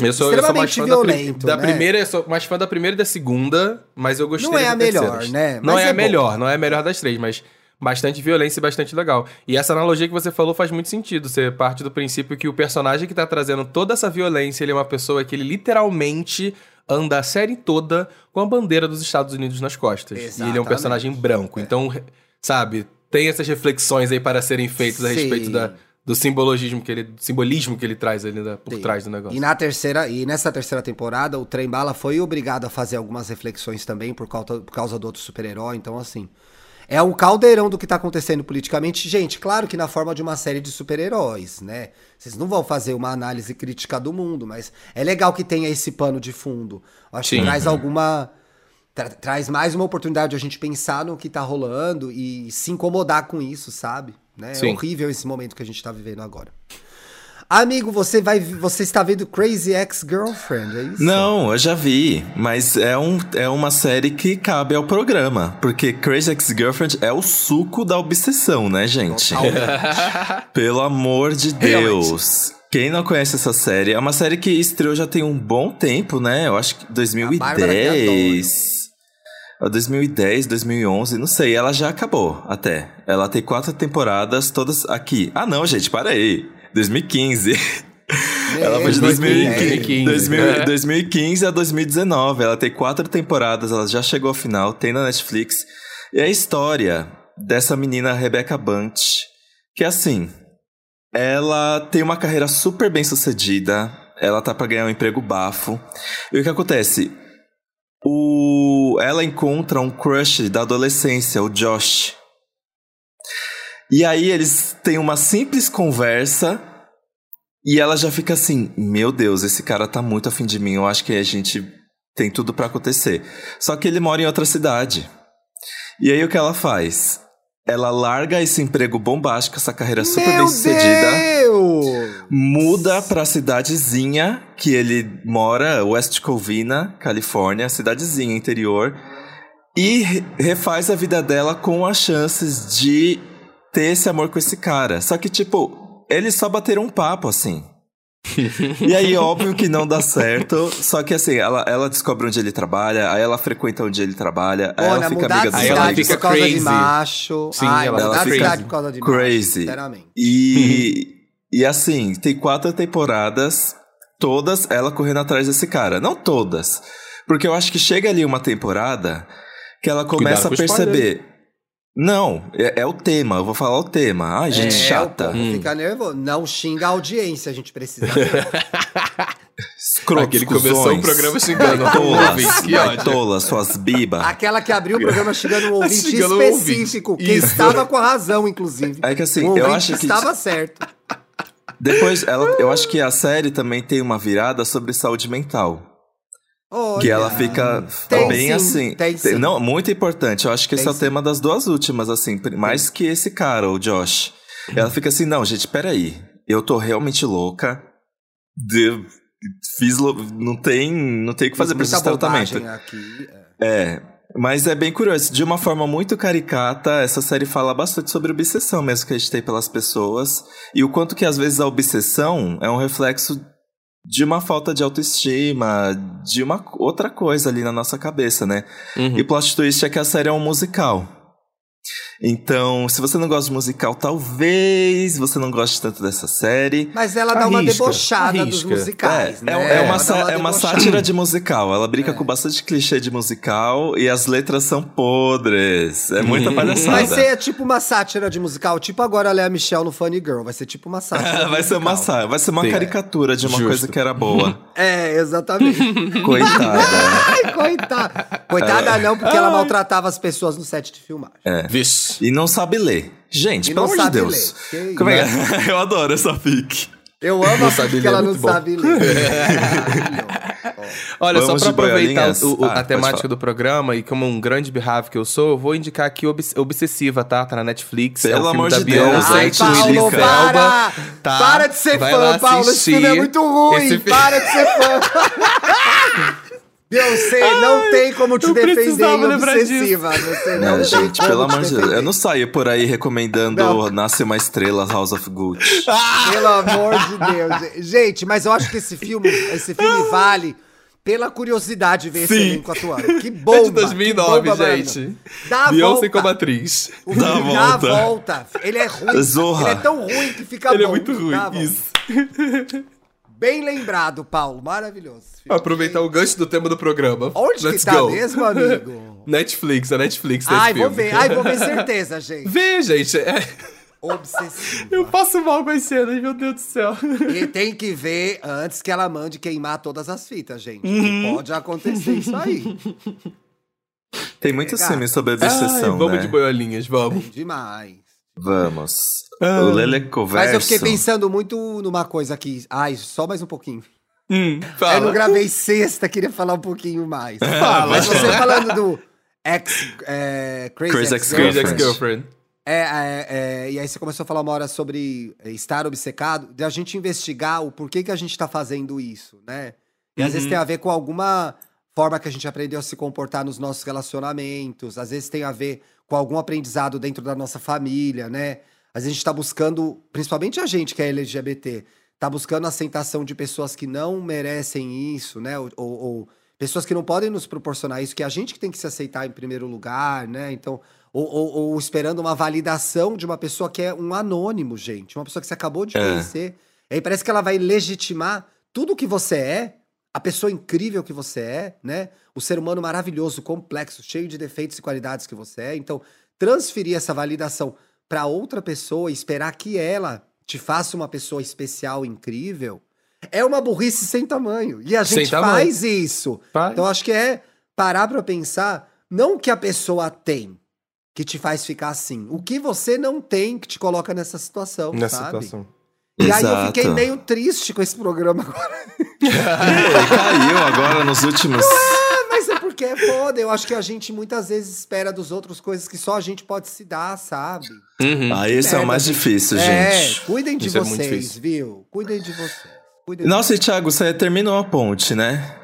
Eu sou, eu sou mais fã da, violento, da né? primeira, eu sou mais fã da primeira e da segunda, mas eu gostei Não é da a melhor, terceira. né? Não Mas é, é a bom. melhor, não é a melhor das três, mas bastante violência e bastante legal. E essa analogia que você falou faz muito sentido. Você parte do princípio que o personagem que tá trazendo toda essa violência, ele é uma pessoa que ele literalmente anda a série toda com a bandeira dos Estados Unidos nas costas. E ele é um Exatamente. personagem branco. É. Então, sabe, tem essas reflexões aí para serem feitas a Sim. respeito da, do simbologismo que ele, simbolismo que ele traz ali da- por Sim. trás do negócio. E na terceira, e nessa terceira temporada, o Trem Bala foi obrigado a fazer algumas reflexões também por causa, por causa do outro super-herói. Então, assim, é um caldeirão do que tá acontecendo politicamente. Gente, claro que na forma de uma série de super-heróis, né? Vocês não vão fazer uma análise crítica do mundo, mas é legal que tenha esse pano de fundo. Eu acho Sim. que traz alguma. tra- traz mais uma oportunidade de a gente pensar no que tá rolando e se incomodar com isso, sabe? Né? É horrível esse momento que a gente tá vivendo agora. Amigo, você vai, você está vendo Crazy Ex-Girlfriend, é isso? Não, eu já vi, mas é, um, é uma série que cabe ao programa, porque Crazy Ex-Girlfriend é o suco da obsessão, né, gente? Pelo amor de Deus. Quem não conhece essa série, é uma série que estreou já tem um bom tempo, né? Eu acho que 2010. É 2010, 2011, não sei, ela já acabou até. Ela tem quatro temporadas, todas aqui. Ah, não, gente, para aí. 2015. Ela foi de 2015, 2015. 2000 2015 a 2019. Ela tem quatro temporadas, ela já chegou ao final, tem na Netflix. E é a história dessa menina Rebecca Bunt, que assim, ela tem uma carreira super bem sucedida, ela tá pra ganhar um emprego bafo. E o que acontece? O... Ela encontra um crush da adolescência, o Josh. E aí eles têm uma simples conversa e ela já fica assim: Meu Deus, esse cara tá muito afim de mim, eu acho que a gente tem tudo pra acontecer. Só que ele mora em outra cidade. E aí o que ela faz? Ela larga esse emprego bombástico, essa carreira super bem Meu sucedida Deus! muda pra cidadezinha que ele mora, West Covina, Califórnia, cidadezinha interior, e re- refaz a vida dela com as chances de ter esse amor com esse cara. Só que, tipo, eles só bateram um papo, assim. e aí, óbvio que não dá certo. Só que assim, ela, ela descobre onde ele trabalha, aí ela frequenta onde ele trabalha, aí ela Olha, fica mudar amiga de dos Aí ela fica por causa de crazy. macho. Sim, Ai, ela mudar fica de cidade por causa de macho, crazy. sinceramente. E, e assim, tem quatro temporadas, todas ela correndo atrás desse cara. Não todas. Porque eu acho que chega ali uma temporada que ela começa Cuidado a perceber. Não, é, é o tema, eu vou falar o tema. Ai, gente É, chata. povo Fica nervoso. Não xinga a audiência, a gente precisa ver. Escrotos, Aquele começou o programa xingando o Tolas, ouvinte, que ódio. tolas, suas bibas. Aquela que abriu o programa xingando um ouvinte Xingando um específico, ouvinte. que Isso. estava com a razão, inclusive. É que assim, o eu ouvinte acho que- estava certo. Depois, ela, eu acho que a série também tem uma virada sobre saúde mental. Olha, Que ela fica Tem bem sim, assim. tem sim. Não, muito importante. Eu acho que esse Tem é o sim. tema das duas últimas, assim. Mais que esse cara, o Josh. Ela fica assim, não, gente, peraí. Eu tô realmente louca. De, fiz. lou- Não tem, não tem o que fazer pra esse tratamento. aqui. é. É. Mas é bem curioso. De uma forma muito caricata, essa série fala bastante sobre obsessão mesmo que a gente tem pelas pessoas. E o quanto que às vezes a obsessão é um reflexo de uma falta de autoestima, de uma outra coisa ali na nossa cabeça, né? Uhum. E o plot twist é que a série é um musical. Então, se você não gosta de musical, talvez você não goste tanto dessa série. Mas ela dá uma Arrisca, debochada dos arrisca. musicais, É, né? é, é uma, dá é uma debochada. sátira de musical. Ela brinca É. com bastante clichê de musical e as letras são podres. É muita palhaçada. Vai ser tipo uma sátira de musical, tipo agora a Lea Michelle no Funny Girl. Vai ser tipo uma sátira. vai ser uma vai ser uma Sim. caricatura de uma Justo. coisa que era boa. É, exatamente. Coitada. Ai, coitada. Coitada não, porque ela maltratava as pessoas no set de filmagem. Vixe. E não sabe ler. Gente, E pelo amor de Deus. ler. Que Como é que... Eu adoro essa fic. Eu amo a sabe porque ler, ela não bom. sabe ler. Olha, Vamos só pra aproveitar o- o- Ah, a temática do programa e como um grande behalf que eu sou, eu vou indicar aqui Obs- Obsessiva, tá? Tá na Netflix. é Pelo filme amor de Deus, Beyoncé, Ai, Paulo, para! tá? Para de ser Vai fã, Paulo. Esse filme é muito ruim. Esse Para de ser fã. Beyoncé, não tem como te defender precisava em obsessiva. Você não, Não, tem gente, pelo amor de Deus. Eu não saio por aí recomendando Não. Nasce uma Estrela, House of Gucci. Pelo amor de Deus. Gente, mas eu acho que esse filme, esse filme vale pela curiosidade de ver esse Sim. elenco atuando. Que bomba. É de 2009, que bomba gente. Dá a Beyoncé volta. como atriz. O Dá a filme dá a volta. volta. Ele é ruim. Zorra. Ele é tão ruim que fica Ele é bom. muito ruim. Dá a volta. Isso. Bem lembrado, Paulo. Maravilhoso. Aproveitar o gancho do tema do programa. Onde Let's que tá go. mesmo, amigo? Netflix, a Netflix Ai, vou filme. ver. Ai, vou ver certeza, gente. Vê, gente. é- Obsessiva. Eu passo mal com as cenas, meu Deus do céu. E tem que ver antes que ela mande queimar todas as fitas, gente. Uhum. Pode acontecer isso aí. Tem muitos Pegar. filmes sobre Ai, obsessão, vamos né? de boiolinhas, vamos. Demais. Vamos. Ah. O Lelecoverso. Mas eu fiquei pensando muito numa coisa aqui. Ai, só mais um pouquinho. Hum, Eu não gravei sexta, queria falar um pouquinho mais. Fala. Mas você falando do ex, é, Crazy, Crazy Ex-Girlfriend. Ex-Girlfriend. Ex-Girlfriend. É, é, é, e aí você começou a falar uma hora sobre estar obcecado, de a gente investigar o porquê que a gente tá fazendo isso, né? E às vezes tem a ver com alguma forma que a gente aprendeu a se comportar nos nossos relacionamentos, às vezes tem a ver com algum aprendizado dentro da nossa família, né? A gente tá buscando, principalmente a gente que é LGBT, tá buscando a aceitação de pessoas que não merecem isso, né? Ou, ou- ou pessoas que não podem nos proporcionar isso, que é a gente que tem que se aceitar em primeiro lugar, né? Então, ou, ou- esperando uma validação de uma pessoa que é um anônimo, gente. Uma pessoa que você acabou de É. conhecer. E aí parece que ela vai legitimar tudo que você é, a pessoa incrível que você é, né? O ser humano maravilhoso, complexo, cheio de defeitos e qualidades que você é. Então, transferir essa validação para outra pessoa e esperar que ela te faça uma pessoa especial, incrível, é uma burrice sem tamanho. E a gente faz isso. Faz. Então, acho que é parar pra pensar, não o que a pessoa tem que te faz ficar assim, o que você não tem que te coloca nessa situação, Nessa sabe? situação. E aí eu Exato. fiquei meio triste com esse programa agora. Ele caiu agora nos últimos. Mas é porque é foda. Eu acho que a gente muitas vezes espera dos outros coisas que só a gente pode se dar, sabe? Uhum. Ah, esse é o mais gente. difícil, É, gente. cuidem de Isso é vocês, difícil. viu? Cuidem de vocês. Cuidem de Nossa, e Thiago, você terminou a ponte, né?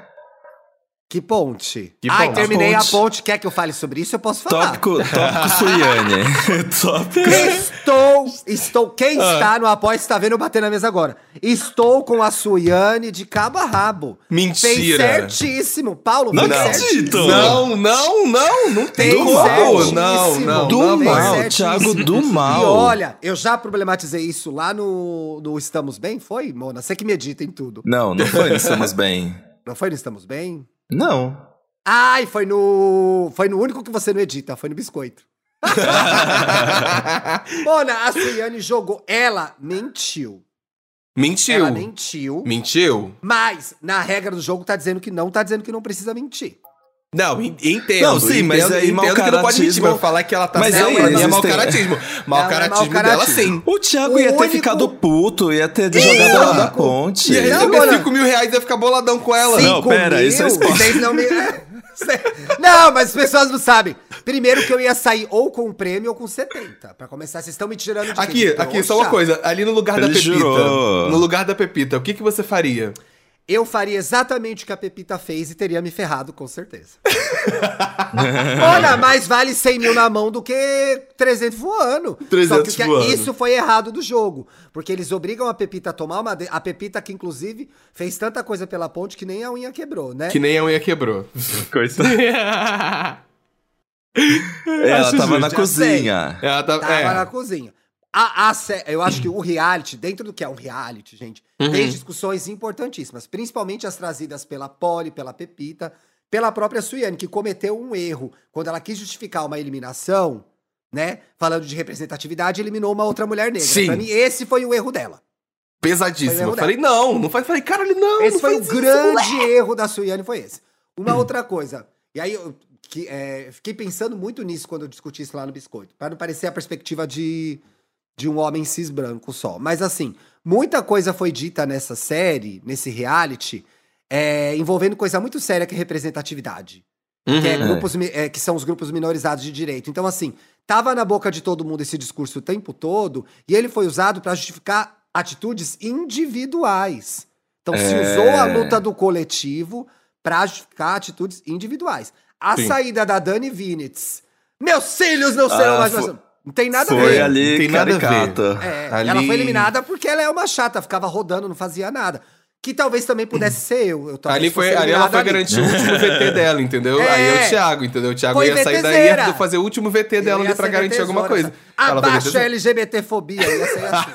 Que ponte? Que Ai, ponte? terminei A ponte. Quer que eu fale sobre isso? Eu posso falar. Tópico, tópico Suiane. Tópico. Estou, estou. Quem Ah. está no apoio está vendo eu bater na mesa agora. Estou com a Suiane de cabo a rabo. Fez Mentira. certíssimo. Paulo, Não acredito. Não, não, não, não tem como. certíssimo. Não, não, Do não. mal. Thiago, do mal. E olha, eu já problematizei isso lá no, no Estamos Bem, foi, Mona? Você que medita em tudo. Não, não foi, estamos bem. Não foi no Estamos Bem? Não. Ai, foi no. Foi no único que você não edita, foi no biscoito. Mona, a Suiane jogou. Ela mentiu. Mentiu. Ela mentiu. Mentiu? Mas, na regra do jogo, tá dizendo que não, tá dizendo que não precisa mentir. Não, en- entendo. Não, sim, mas entendo, aí entendo que não pode mentir, mas falar que ela tá Mas certa pra mim é mau caratismo. Mau Não, é caratismo dela, sim. O Thiago O ia ter único- ficado puto, ia ter jogado ela da ponte. Ia Não, receber Mona. 5 mil reais e ia ficar boladão com ela. Não, Cinco pera, mil, isso é. Vocês não me. não, mas as pessoas não sabem. Primeiro que eu ia sair ou com prêmio ou com 70. Pra começar, vocês estão me tirando de Aqui, quem? aqui, só uma Trouxa. coisa. Ali no lugar da Ele Pepita. jurou. No lugar da Pepita, o que, que você faria? Eu faria exatamente o que a Pepita fez e teria me ferrado, com certeza. Olha, mais vale 100 mil na mão do que 300 voando. 300 Só que que- voando. isso foi errado do jogo. Porque eles obrigam a Pepita a tomar uma. de- A Pepita, que inclusive fez tanta coisa pela ponte que nem a unha quebrou, né? Que nem a unha quebrou. Coisa. Ela tava justo, na cozinha. Ela tá, Tava é. na cozinha. A, a eu acho que o reality, dentro do que é um reality, gente, Uhum. tem discussões importantíssimas, principalmente as trazidas pela Polly, pela Pepita, pela própria Suiane, que cometeu um erro quando ela quis justificar uma eliminação, né? Falando de representatividade, eliminou uma outra mulher negra. Sim. Pra mim, esse foi o erro dela. Pesadíssimo. Eu falei, não, não faz. Falei, caralho, não. esse não foi o isso, grande erro da Suiane, foi esse. Uma outra coisa. E aí eu que, é, fiquei pensando muito nisso quando eu discuti isso lá no Biscoito. Pra não parecer a perspectiva de, de um homem cis branco só. Mas assim, muita coisa foi dita nessa série, nesse reality, é, envolvendo coisa muito séria que é representatividade. Que, é Uhum. grupos, é, que são os grupos minorizados de direito. Então, assim, tava na boca de todo mundo esse discurso o tempo todo, e ele foi usado para justificar atitudes individuais. Então, se É. usou a luta do coletivo para justificar atitudes individuais. A Sim. saída da Dani Vinitz. Meus filhos não serão Ah, mais. fo- Não tem nada a Foi ver. ali tem nada a ver. caricata. É, Ali- Ela foi eliminada porque ela é uma chata, ficava rodando, não fazia nada. Que talvez também pudesse ser eu. eu Ali, foi, ali ela foi ali. garantir o último VT dela, entendeu? É. Aí é o Thiago, entendeu? O Thiago Foi ia sair daí VTzeira. ia fazer o último VT dela ali pra garantir alguma tesoura, coisa. Abaixa a. LGBT-fobia, ia ser assim.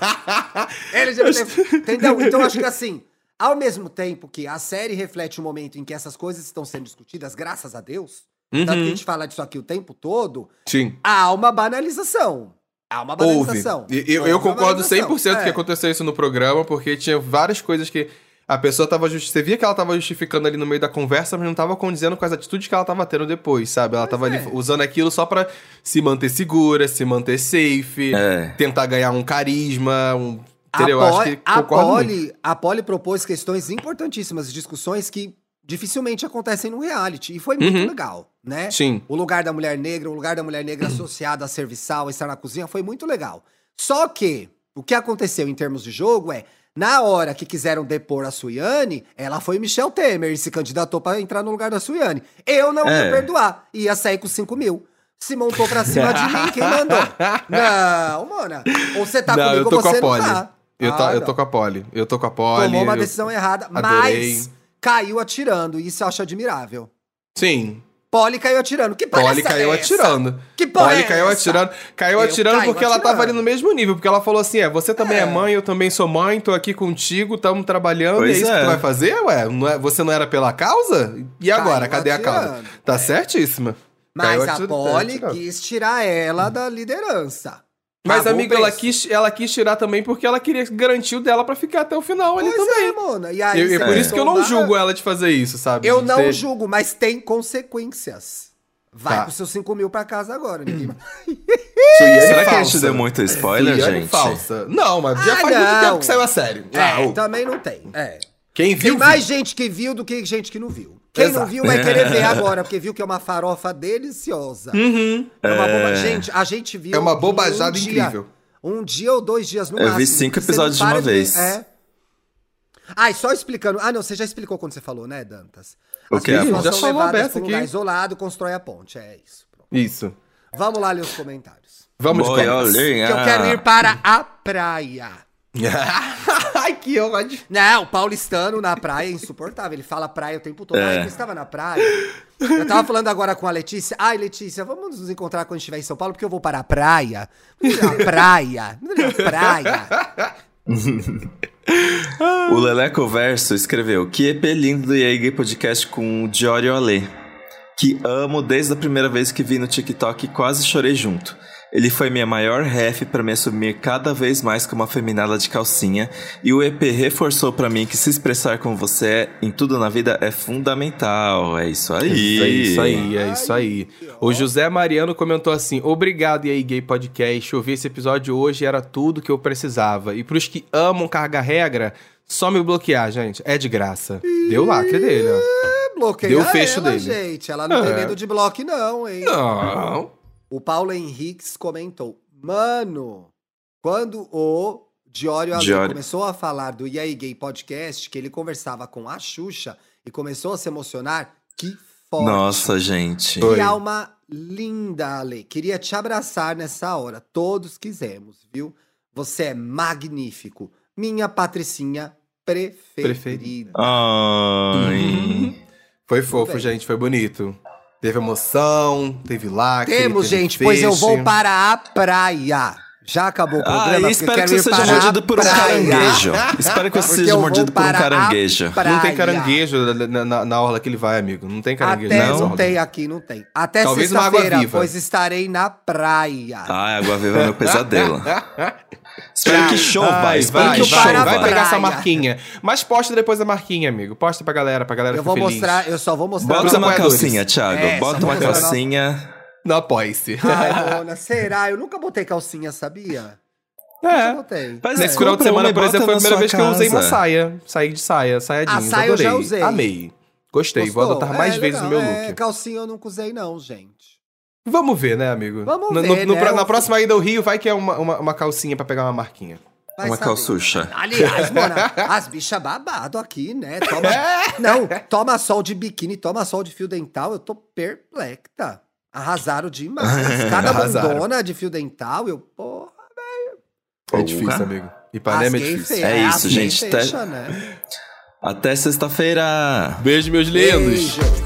LGBT, entendeu? Então acho que assim, Ao mesmo tempo que a série reflete o momento em que essas coisas estão sendo discutidas, graças a Deus, tanto que a Uhum. gente fala disso aqui o tempo todo, Sim. há uma banalização. Há uma banalização. E- Eu, Houve eu uma concordo banalização. 100% que É. aconteceu isso no programa, porque tinha várias coisas que a pessoa tava justi- Você via que ela tava justificando ali no meio da conversa, mas não tava condizendo com as atitudes que ela tava tendo depois, sabe? Ela tava ali é. usando aquilo só pra se manter segura, se manter safe, É. tentar ganhar um carisma, um. A? Eu acho Poli- que a. Poli, a Poli propôs questões importantíssimas, discussões que dificilmente acontecem no reality. E foi muito Uhum. legal, né? Sim. O lugar da mulher negra, o lugar da mulher negra associado a serviçal, a estar na cozinha, foi muito legal. Só que o que aconteceu em termos de jogo é, na hora que quiseram depor a Suiane, ela foi Michel Temer e se candidatou pra entrar no lugar da Suiane. Eu não ia É. perdoar, ia sair com 5 mil. Se montou pra cima de mim, quem mandou? Não, Mona. Ou você tá não, comigo ou com você a não tá. Eu, tô, Ah, eu tô com a Poli. Eu tô com a Poli. Tomou uma eu- decisão errada, adorei. mas caiu atirando. E isso eu acho admirável. Sim. Poli caiu atirando. Que caiu é essa? atirando. Que porra Poli é caiu essa? atirando. Caiu Eu atirando porque ela tava atirando. ali no mesmo nível. Porque ela falou assim: é, você também é, É. mãe, eu também sou mãe, tô aqui contigo, estamos trabalhando. Pois e é isso que é. tu vai fazer? Ué, não é- você não era pela causa? E agora? Caiu Cadê a causa? atirando. Tá É. certíssima. Mas Caiu a atirando, Poli atirando. quis tirar ela da liderança. Mas, o amigo, ela quis, ela quis tirar também porque ela queria garantir o dela pra ficar até o final ali Pois também. é, Mona. E aí E, e você por isso que eu não julgo ela de fazer isso, sabe? Eu não ter- julgo, mas tem consequências. Vai Tá. com seus 5 mil pra casa agora, ninguém. Suiane Será que a gente deu muito spoiler, Suiane gente? falsa. Não, mas já Ah, faz muito não. tempo que saiu a série. Ah, É, ô, também não tem. É. Quem Tem viu, mais gente que viu do que gente que não viu. Quem não Exato. viu vai querer ver agora, porque viu que é uma farofa deliciosa. É uma boba... Gente, a gente viu. É uma bobajada um dia- incrível. Um dia ou dois dias no Eu vi máximo. cinco Você não episódios de para uma ver. vez. É. Ah, e só explicando. Ah, não, você já explicou quando você falou, né, Dantas? O As quê? pessoas Já são falou levadas um aqui. lugar isolado, constrói a ponte. É isso. Pronto. Isso. Vamos lá ler os comentários. Vamos de comentários. Que eu quero ir para a praia. Ai, que ódio. Não, o paulistano na praia é insuportável. Ele fala praia o tempo todo. É. Ai, eu estava na praia. Eu tava falando agora com a Letícia. Ai, Letícia, vamos nos encontrar quando estiver em São Paulo, porque eu vou para a praia. Ir na praia. Ir na praia. O Leleco Verso escreveu: Que EP lindo do Gay Podcast com o Diori Olê. Que amo desde a primeira vez que vi no TikTok e quase chorei junto. Ele foi minha maior ref pra me assumir cada vez mais como uma feminada de calcinha. E o EP reforçou pra mim que se expressar como você é em tudo na vida é fundamental. É isso aí. É isso aí, é isso aí. O José Mariano comentou assim: Obrigado, e aí, Gay Podcast. Ouvi esse episódio hoje era tudo que eu precisava. E pros que amam carga-regra, só me bloquear, gente. É de graça. Deu o lacre dele, ó. Bloqueia Deu o fecho ela, dele. gente. Ela não tem É. medo de bloco, não, hein? Não. O Paulo Henriques comentou: Mano, quando o Diório Diório. começou a falar do E aí Gay Podcast, que ele conversava com a Xuxa e começou a se emocionar, que forte. Nossa, gente. Que alma linda, Ale. Queria te abraçar nessa hora. Todos quisemos, viu? Você é magnífico. Minha patricinha preferida. Preferida. Ai. Foi fofo, gente, foi bonito. Teve emoção, teve lacre. Temos, teve gente, pois eu vou para a praia. Já acabou o Ah, programa? porque espero que você seja mordido por um caranguejo. Espero que você Porque seja mordido por um caranguejo. Não tem caranguejo na, na- na orla que ele vai, amigo. Não tem caranguejo Até não orla. tem aqui, não tem. Até Talvez uma água sexta-feira, viva. pois estarei na praia. Ai, água viva é meu pesadelo. Espero que chova, Vai, espero vai, que Indo vai, a vai pegar essa marquinha. Mas posta depois a marquinha, amigo. Posta pra galera, pra galera eu ficar vou feliz. mostrar, eu só vou mostrar. Bota uma apoiadores. calcinha, Thiago. É, Bota uma vou calcinha. Não apoie-se. Ai, dona, será? Eu nunca botei calcinha, sabia? Nunca É. botei. Mas Nesse final de semana, por exemplo, foi a primeira vez que eu usei uma casa. saia. Saí de saia, saia A jeans. saia eu adorei. já usei. Amei. Gostei, vou Gostou? adotar mais É, vezes no meu legal. look. É, calcinha eu nunca usei, não, gente. Vamos ver, né, amigo? Vamos No- ver, no- no né? pra- Na próxima ida ao Rio, vai que é uma, uma, uma calcinha pra pegar uma marquinha. Vai Uma saber. calçucha. Aliás, mona, as bichas babado aqui, né? Toma... Não, toma sol de biquíni, toma sol de fio dental, eu tô perplexa. Arrasaram demais. Cada Arrasaram. bundona de fio dental, eu, porra. É Porra. difícil, amigo. Ipanema é difícil. É isso, gente, tá- fecha, né? Até sexta-feira. Beijo, meus lindos. Beijo.